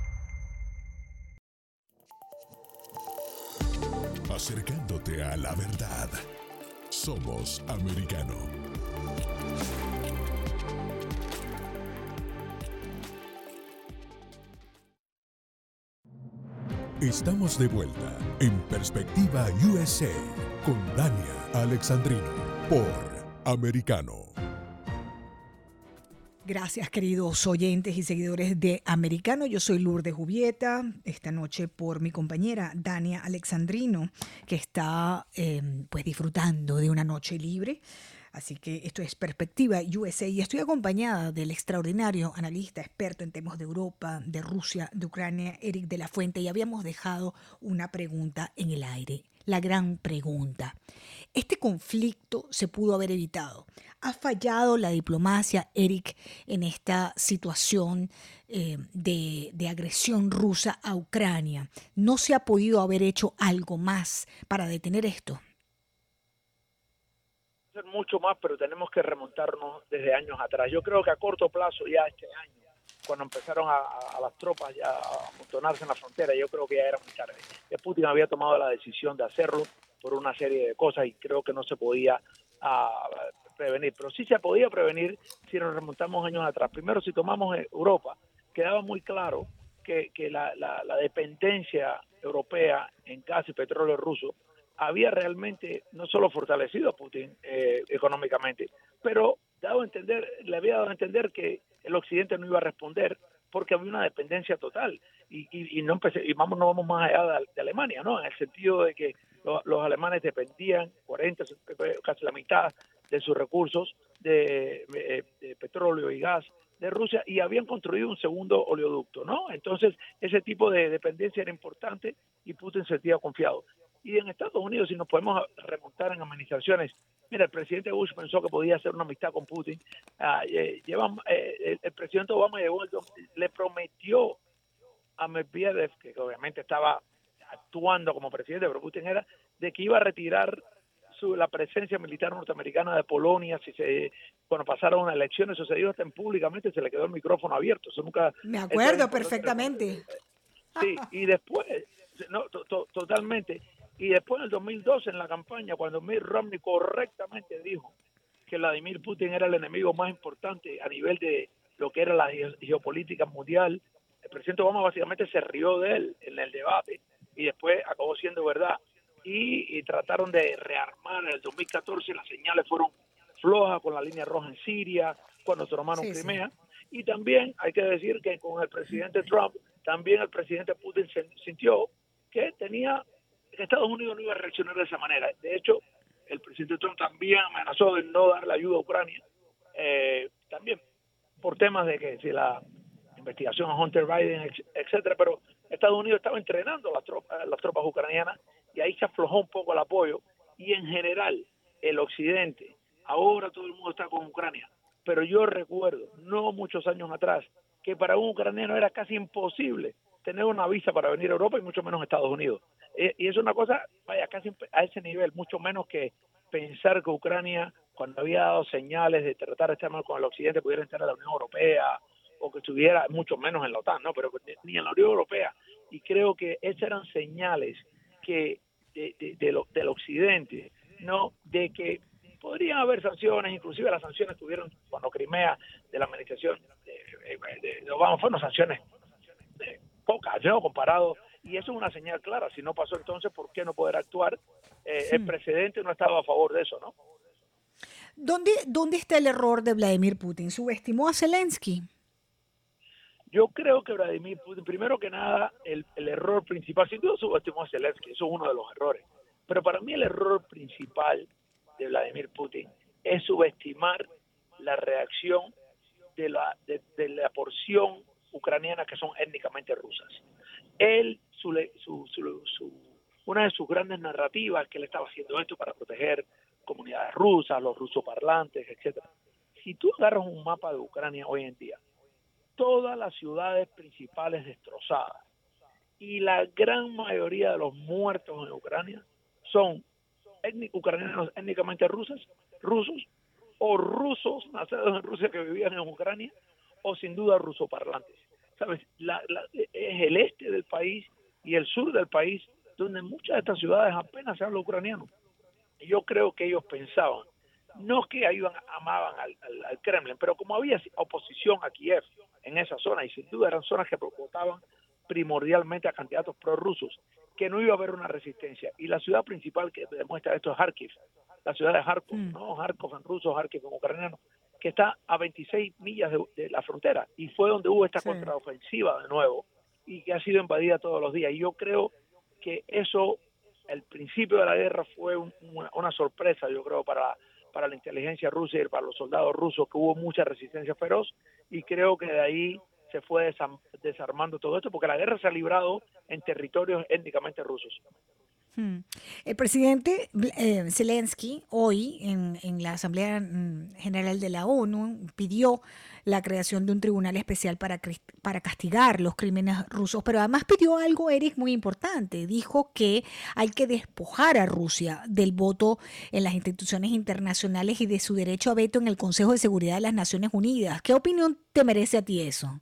Acercándote a la verdad. Somos Americano. Estamos de vuelta en Perspectiva USA con Dania Alexandrino por Americano. Gracias queridos oyentes y seguidores de Americano. Yo soy Lourdes Jubieta, esta noche por mi compañera Dania Alexandrino, que está eh, pues disfrutando de una noche libre Así que esto es Perspectiva USA y estoy acompañada del extraordinario analista experto en temas de Europa, de Rusia, de Ucrania, Eric de la Fuente, y habíamos dejado una pregunta en el aire, la gran pregunta. ¿Este conflicto se pudo haber evitado? ¿Ha fallado la diplomacia, Eric, en esta situación eh, de, agresión rusa a Ucrania? ¿No se ha podido haber hecho algo más para detener esto? hacer mucho más, pero tenemos que remontarnos desde años atrás. Yo creo que a corto plazo, ya este año, cuando empezaron a, las tropas ya a amontonarse en la frontera, yo creo que ya era muy tarde. Putin había tomado la decisión de hacerlo por una serie de cosas y creo que no se podía ah, prevenir. Pero sí se podía prevenir si nos remontamos años atrás. Primero, si tomamos Europa, quedaba muy claro que, la, la dependencia europea en gas y petróleo ruso había realmente no solo fortalecido a Putin eh, económicamente, pero dado a entender, le había dado a entender que el Occidente no iba a responder porque había una dependencia total y, y, no empecé, y vamos no vamos más allá de, Alemania, ¿no? En el sentido de que los alemanes dependían 40, casi la mitad de sus recursos de, de, petróleo y gas de Rusia y habían construido un segundo oleoducto, ¿no? Entonces, ese tipo de dependencia era importante y Putin se sentía confiado. Y en Estados Unidos, si nos podemos remontar en administraciones, mira, el presidente Bush pensó que podía hacer una amistad con Putin. Ah, eh, eh, el, presidente Obama llegó, le prometió a Medvedev, que obviamente estaba actuando como presidente, pero Putin era, de que iba a retirar su, la presencia militar norteamericana de Polonia si se cuando pasaron unas elecciones sucedió hasta en públicamente se le quedó el micrófono abierto. Eso nunca me acuerdo perfectamente. Sí y después no totalmente y después en el 2012, en la campaña, cuando Mitt Romney correctamente dijo que Vladimir Putin era el enemigo más importante a nivel de lo que era la geopolítica mundial, el presidente Obama básicamente se rió de él en el debate y después acabó siendo verdad. Y, trataron de rearmar en el 2014, las señales fueron flojas con la línea roja en Siria, cuando tomaron Crimea. Y también hay que decir que con el presidente Trump, también el presidente Putin sintió que tenía Estados Unidos no iba a reaccionar de esa manera. De hecho, el presidente Trump también amenazó de no dar la ayuda a Ucrania, eh, también por temas de que si la investigación a Hunter Biden, etcétera, pero Estados Unidos estaba entrenando las tropas, las tropas ucranianas y ahí se aflojó un poco el apoyo y en general el occidente, ahora todo el mundo está con Ucrania, pero yo recuerdo, no muchos años atrás, que para un ucraniano era casi imposible tener una visa para venir a Europa y mucho menos a Estados Unidos. Eh, y es una cosa, vaya, casi a ese nivel, mucho menos que pensar que Ucrania, cuando había dado señales de tratar este tema con el Occidente, pudiera entrar a la Unión Europea o que estuviera mucho menos en la OTAN, ¿no? Pero ni en la Unión Europea. Y creo que esas eran señales que de, del Occidente, ¿no? De que podrían haber sanciones, inclusive las sanciones tuvieron cuando Crimea de la administración de, de Obama fueron sanciones pocas, ¿no? Comparado y eso es una señal clara. Si no pasó entonces, ¿por qué no poder actuar? Eh, el presidente no estaba a favor de eso, ¿no? ¿Dónde, ¿Dónde está el error de Vladimir Putin? ¿Subestimó a Zelensky? Yo creo que Vladimir Putin, primero que nada, el, el error principal, sin duda subestimó a Zelensky, eso es uno de los errores. Pero para mí el error principal de Vladimir Putin es subestimar la reacción de la, de la porción ucraniana que son étnicamente rusas él, su, su, una de sus grandes narrativas que él estaba haciendo esto para proteger comunidades rusas, los rusoparlantes, etcétera. Si tú agarras un mapa de Ucrania hoy en día, todas las ciudades principales destrozadas y la gran mayoría de los muertos en Ucrania son ucranianos étnicamente rusos, rusos o rusos nacidos en Rusia que vivían en Ucrania o sin duda rusoparlantes. ¿Sabes? es el este del país y el sur del país donde muchas de estas ciudades apenas se habla ucraniano. Yo creo que ellos pensaban, no que iban, amaban al, Kremlin, pero como había oposición a Kiev en esa zona, y sin duda eran zonas que votaban primordialmente a candidatos prorrusos, que no iba a haber una resistencia. Y la ciudad principal que demuestra esto es Kharkiv, la ciudad de Kharkov, mm. ¿no? Kharkov en ruso, Kharkiv en ucraniano, que está a 26 millas de, la frontera y fue donde hubo esta contraofensiva de nuevo y que ha sido invadida todos los días. Y yo creo que eso, el principio de la guerra fue una, sorpresa, yo creo, para, para la inteligencia rusa y para los soldados rusos, que hubo mucha resistencia feroz y creo que de ahí se fue desarmando todo esto, porque la guerra se ha librado en territorios étnicamente rusos. Hmm. El presidente eh, Zelensky hoy en, la Asamblea mm, General de la ONU pidió la creación de un tribunal especial para, para castigar los crímenes rusos, pero además pidió algo, Eric, muy importante. Dijo que hay que despojar a Rusia del voto en las instituciones internacionales y de su derecho a veto en el Consejo de Seguridad de las Naciones Unidas. ¿Qué opinión te merece a ti eso?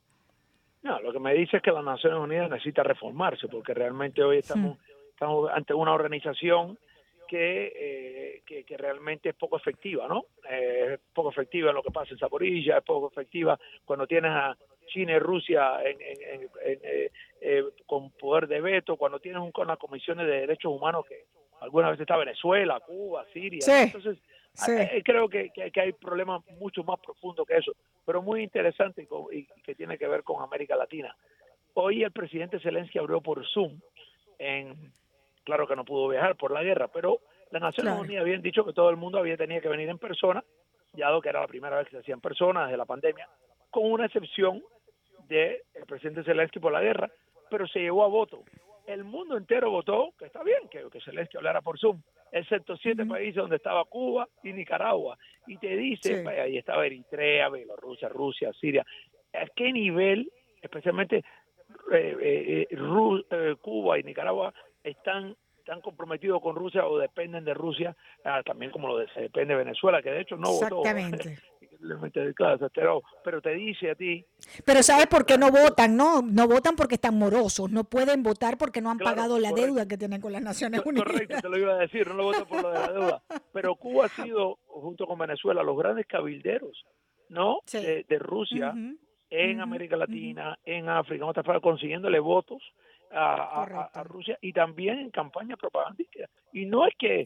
No, lo que me dice es que las Naciones Unidas necesita reformarse, porque realmente hoy estamos estamos ante una organización que, eh, que, realmente es poco efectiva, ¿no? Eh, es poco efectiva en lo que pasa en Zaporilla, es poco efectiva cuando tienes a China y Rusia en, eh, con poder de veto, cuando tienes un, las comisiones de derechos humanos que alguna vez está Venezuela, Cuba, Siria. Entonces, creo que, que, hay problemas mucho más profundos que eso, pero muy interesante y, que tiene que ver con América Latina. Hoy el presidente Zelensky abrió por Zoom en claro que no pudo viajar por la guerra, pero las Naciones Unidas habían dicho que todo el mundo había tenido que venir en persona, ya que era la primera vez que se hacía en persona desde la pandemia, con una excepción del presidente Zelensky por la guerra, pero se llevó a voto. El mundo entero votó, que está bien que, que Zelensky hablara por Zoom, excepto siete países donde estaba Cuba y Nicaragua. Y te dice, ahí estaba Eritrea, Bielorrusia, Rusia, Siria. ¿A qué nivel, especialmente eh, eh, eh, Cuba y Nicaragua, están tan comprometidos con Rusia o dependen de Rusia, ah, también como lo de, se depende de Venezuela, que de hecho no votó. Exactamente. <laughs> pero, pero te dice a ti. Pero ¿sabes por qué no votan? No, no votan porque están morosos, no pueden votar porque no han pagado la deuda que tienen con las Naciones Unidas. Correcto, te lo iba a decir, no lo votan por lo de la deuda. Pero Cuba ha sido, junto con Venezuela, los grandes cabilderos, ¿no? De, Rusia en América Latina, en África, en otras consiguiéndole votos a, Rusia y también en campaña propagandística. Y no es que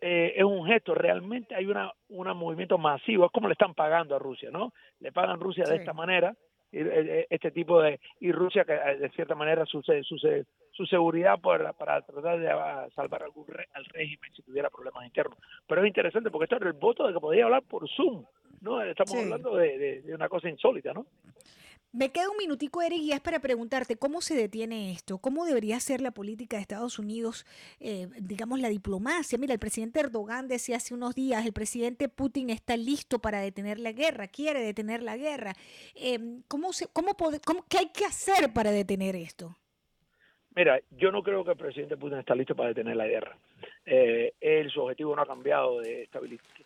eh, es un gesto, realmente hay una un movimiento masivo, es como le están pagando a Rusia, ¿no? Le pagan Rusia de esta manera, este tipo de... Y Rusia, que eh, de cierta manera, su, su, su seguridad para, para tratar de ah, salvar algún al régimen si tuviera problemas internos. Pero es interesante porque esto era el voto de que podía hablar por Zoom, ¿no? Estamos hablando de, de una cosa insólita, ¿no? Me queda un minutico, Eric, y es para preguntarte cómo se detiene esto, cómo debería ser la política de Estados Unidos, eh, digamos la diplomacia. Mira, el presidente Erdogan decía hace unos días, el presidente Putin está listo para detener la guerra, quiere detener la guerra. Em, ¿cómo se, cómo, cómo, ¿Qué hay que hacer para detener esto? Mira, yo no creo que el presidente Putin está listo para detener la guerra. Eh, él, su objetivo no ha cambiado de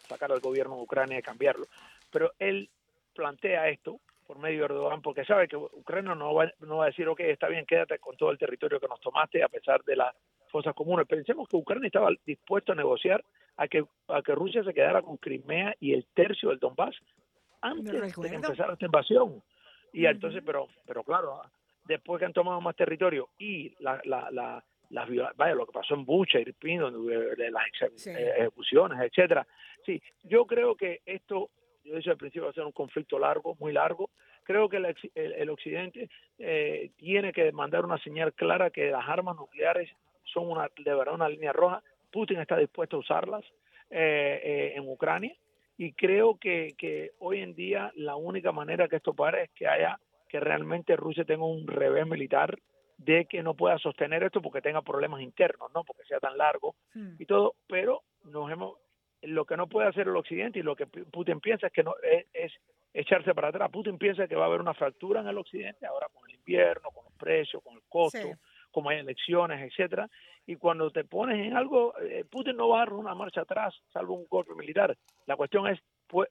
sacar al gobierno de Ucrania y cambiarlo, pero él plantea esto por medio de Erdogan, porque sabe que Ucrania no va, no va a decir, ok, está bien, quédate con todo el territorio que nos tomaste a pesar de las cosas comunes. Pensemos que Ucrania estaba dispuesto a negociar a que, a que Rusia se quedara con Crimea y el tercio del Donbass antes de que empezara esta invasión. Y entonces, pero, pero claro, después que han tomado más territorio y la, la, la las vaya lo que pasó en Bucha, Irpino, las ejecuciones, etcétera. Sí, yo creo que esto yo decía al principio va a ser un conflicto largo, muy largo. Creo que el, Occidente eh, tiene que mandar una señal clara que las armas nucleares son una, de verdad una línea roja. Putin está dispuesto a usarlas eh, eh, en Ucrania y creo que, que hoy en día la única manera que esto pare es que haya que realmente Rusia tenga un revés militar de que no pueda sostener esto porque tenga problemas internos, no porque sea tan largo hmm. y todo, pero nos hemos lo que no puede hacer el Occidente y lo que Putin piensa es que no es, echarse para atrás. Putin piensa que va a haber una fractura en el Occidente ahora con el invierno, con los precios, con el costo, como hay elecciones, etcétera. Y cuando te pones en algo, eh, Putin no va a dar una marcha atrás, salvo un golpe militar. La cuestión es, pues,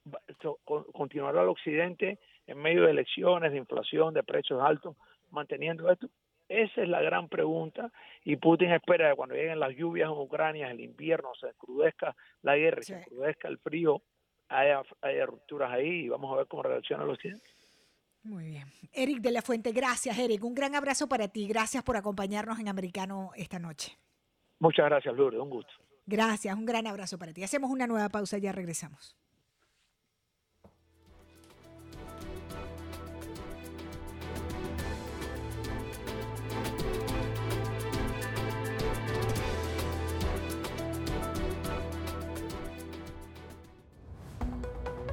continuará el Occidente en medio de elecciones, de inflación, de precios altos, manteniendo esto? Esa es la gran pregunta y Putin espera que cuando lleguen las lluvias en Ucrania, el invierno, se crudezca la guerra, se crudezca el frío, haya, haya rupturas ahí y vamos a ver cómo reacciona los occidente. Muy bien. Eric de la Fuente, gracias Eric. Un gran abrazo para ti. Gracias por acompañarnos en Americano esta noche. Muchas gracias, Lourdes. Un gusto. Gracias. Un gran abrazo para ti. Hacemos una nueva pausa y ya regresamos.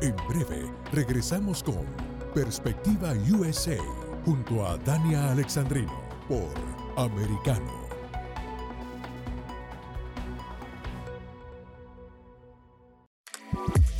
En breve, regresamos con Perspectiva USA junto a Dania Alexandrino por Americano.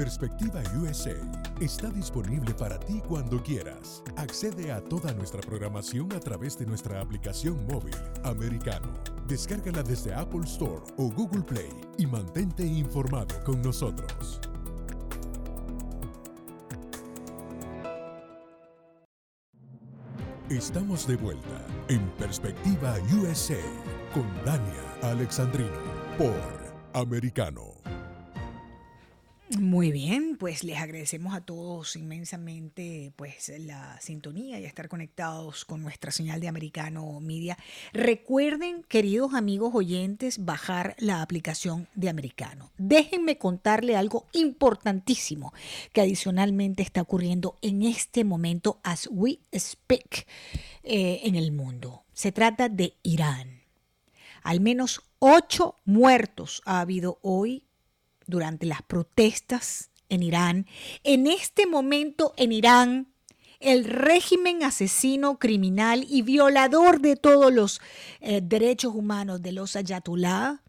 Perspectiva USA está disponible para ti cuando quieras. Accede a toda nuestra programación a través de nuestra aplicación móvil americano. Descárgala desde Apple Store o Google Play y mantente informado con nosotros. Estamos de vuelta en Perspectiva USA con Dania Alexandrino por Americano. Muy bien, pues les agradecemos a todos inmensamente pues la sintonía y estar conectados con nuestra señal de Americano Media. Recuerden, queridos amigos oyentes, bajar la aplicación de Americano. Déjenme contarle algo importantísimo que adicionalmente está ocurriendo en este momento as we speak eh, en el mundo. Se trata de Irán. Al menos ocho muertos ha habido hoy durante las protestas en Irán. En este momento en Irán, el régimen asesino, criminal y violador de todos los eh, derechos humanos de los ayatollah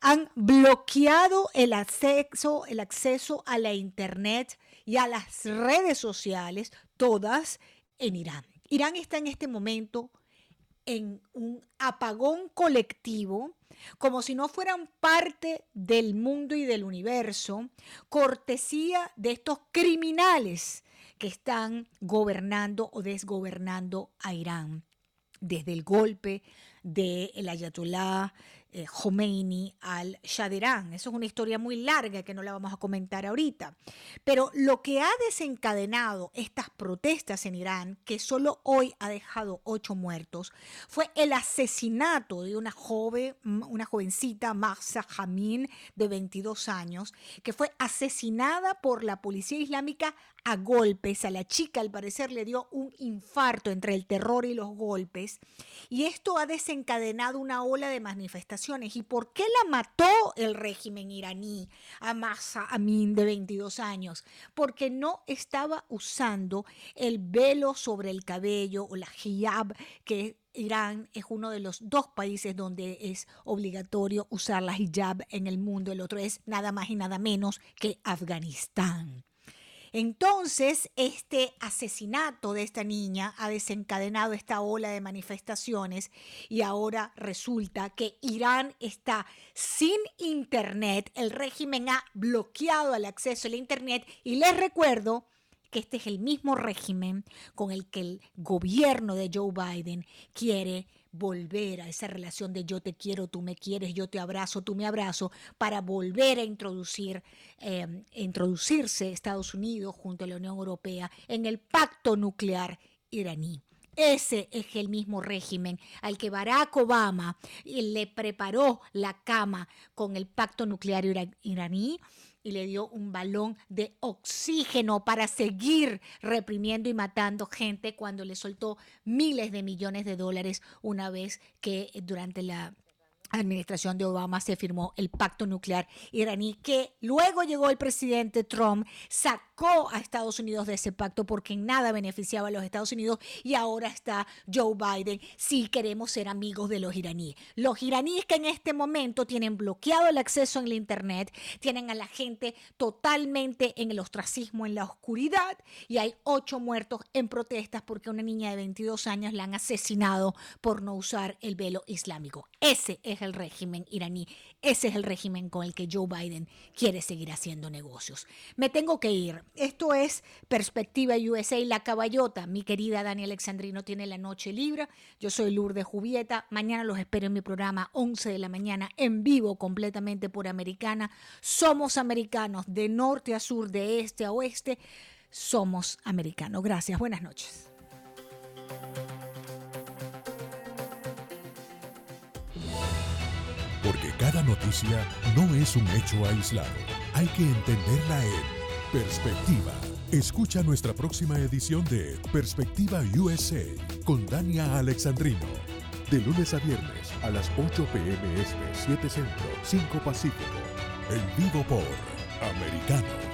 han bloqueado el acceso, el acceso a la internet y a las redes sociales, todas en Irán. Irán está en este momento en un apagón colectivo como si no fueran parte del mundo y del universo, cortesía de estos criminales que están gobernando o desgobernando a Irán. Desde el golpe del el ayatollah eh, Khomeini al Shaderán. Eso es una historia muy larga que no la vamos a comentar ahorita. Pero lo que ha desencadenado estas protestas en Irán, que solo hoy ha dejado ocho muertos, fue el asesinato de una joven, una jovencita, Mahsa Jamin, de 22 años, que fue asesinada por la policía islámica a golpes. A la chica al parecer le dio un infarto entre el terror y los golpes. Y esto ha desencadenado una ola de manifestaciones. ¿Y por qué la mató el régimen iraní a Masa Amin de 22 años? Porque no estaba usando el velo sobre el cabello o la hijab que Irán es uno de los dos países donde es obligatorio usar la hijab en el mundo. El otro es nada más y nada menos que Afganistán. Entonces, este asesinato de esta niña ha desencadenado esta ola de manifestaciones y ahora resulta que Irán está sin Internet, el régimen ha bloqueado el acceso al Internet y les recuerdo que este es el mismo régimen con el que el gobierno de Joe Biden quiere volver a esa relación de yo te quiero, tú me quieres, yo te abrazo, tú me abrazo, para volver a introducir, eh, introducirse Estados Unidos junto a la Unión Europea en el pacto nuclear iraní. Ese es el mismo régimen al que Barack Obama le preparó la cama con el pacto nuclear iraní y le dio un balón de oxígeno para seguir reprimiendo y matando gente cuando le soltó miles de millones de dólares una vez que durante la administración de Obama se firmó el pacto nuclear iraní, que luego llegó el presidente Trump, sacó a Estados Unidos de ese pacto porque en nada beneficiaba a los Estados Unidos y ahora está Joe Biden si queremos ser amigos de los iraníes. Los iraníes que en este momento tienen bloqueado el acceso en la Internet, tienen a la gente totalmente en el ostracismo, en la oscuridad y hay ocho muertos en protestas porque una niña de 22 años la han asesinado por no usar el velo islámico. Ese es el régimen iraní. Ese es el régimen con el que Joe Biden quiere seguir haciendo negocios. Me tengo que ir. Esto es Perspectiva USA, la caballota. Mi querida Dani Alexandrino tiene la noche libre. Yo soy Lourdes Jubieta. Mañana los espero en mi programa 11 de la mañana en vivo completamente por Americana. Somos americanos de norte a sur, de este a oeste. Somos americanos. Gracias. Buenas noches. Cada noticia no es un hecho aislado. Hay que entenderla en perspectiva. Escucha nuestra próxima edición de Perspectiva USA con Dania Alexandrino. De lunes a viernes a las 8 p.m. Este, 7 Centro, 5 Pacífico. En vivo por Americano.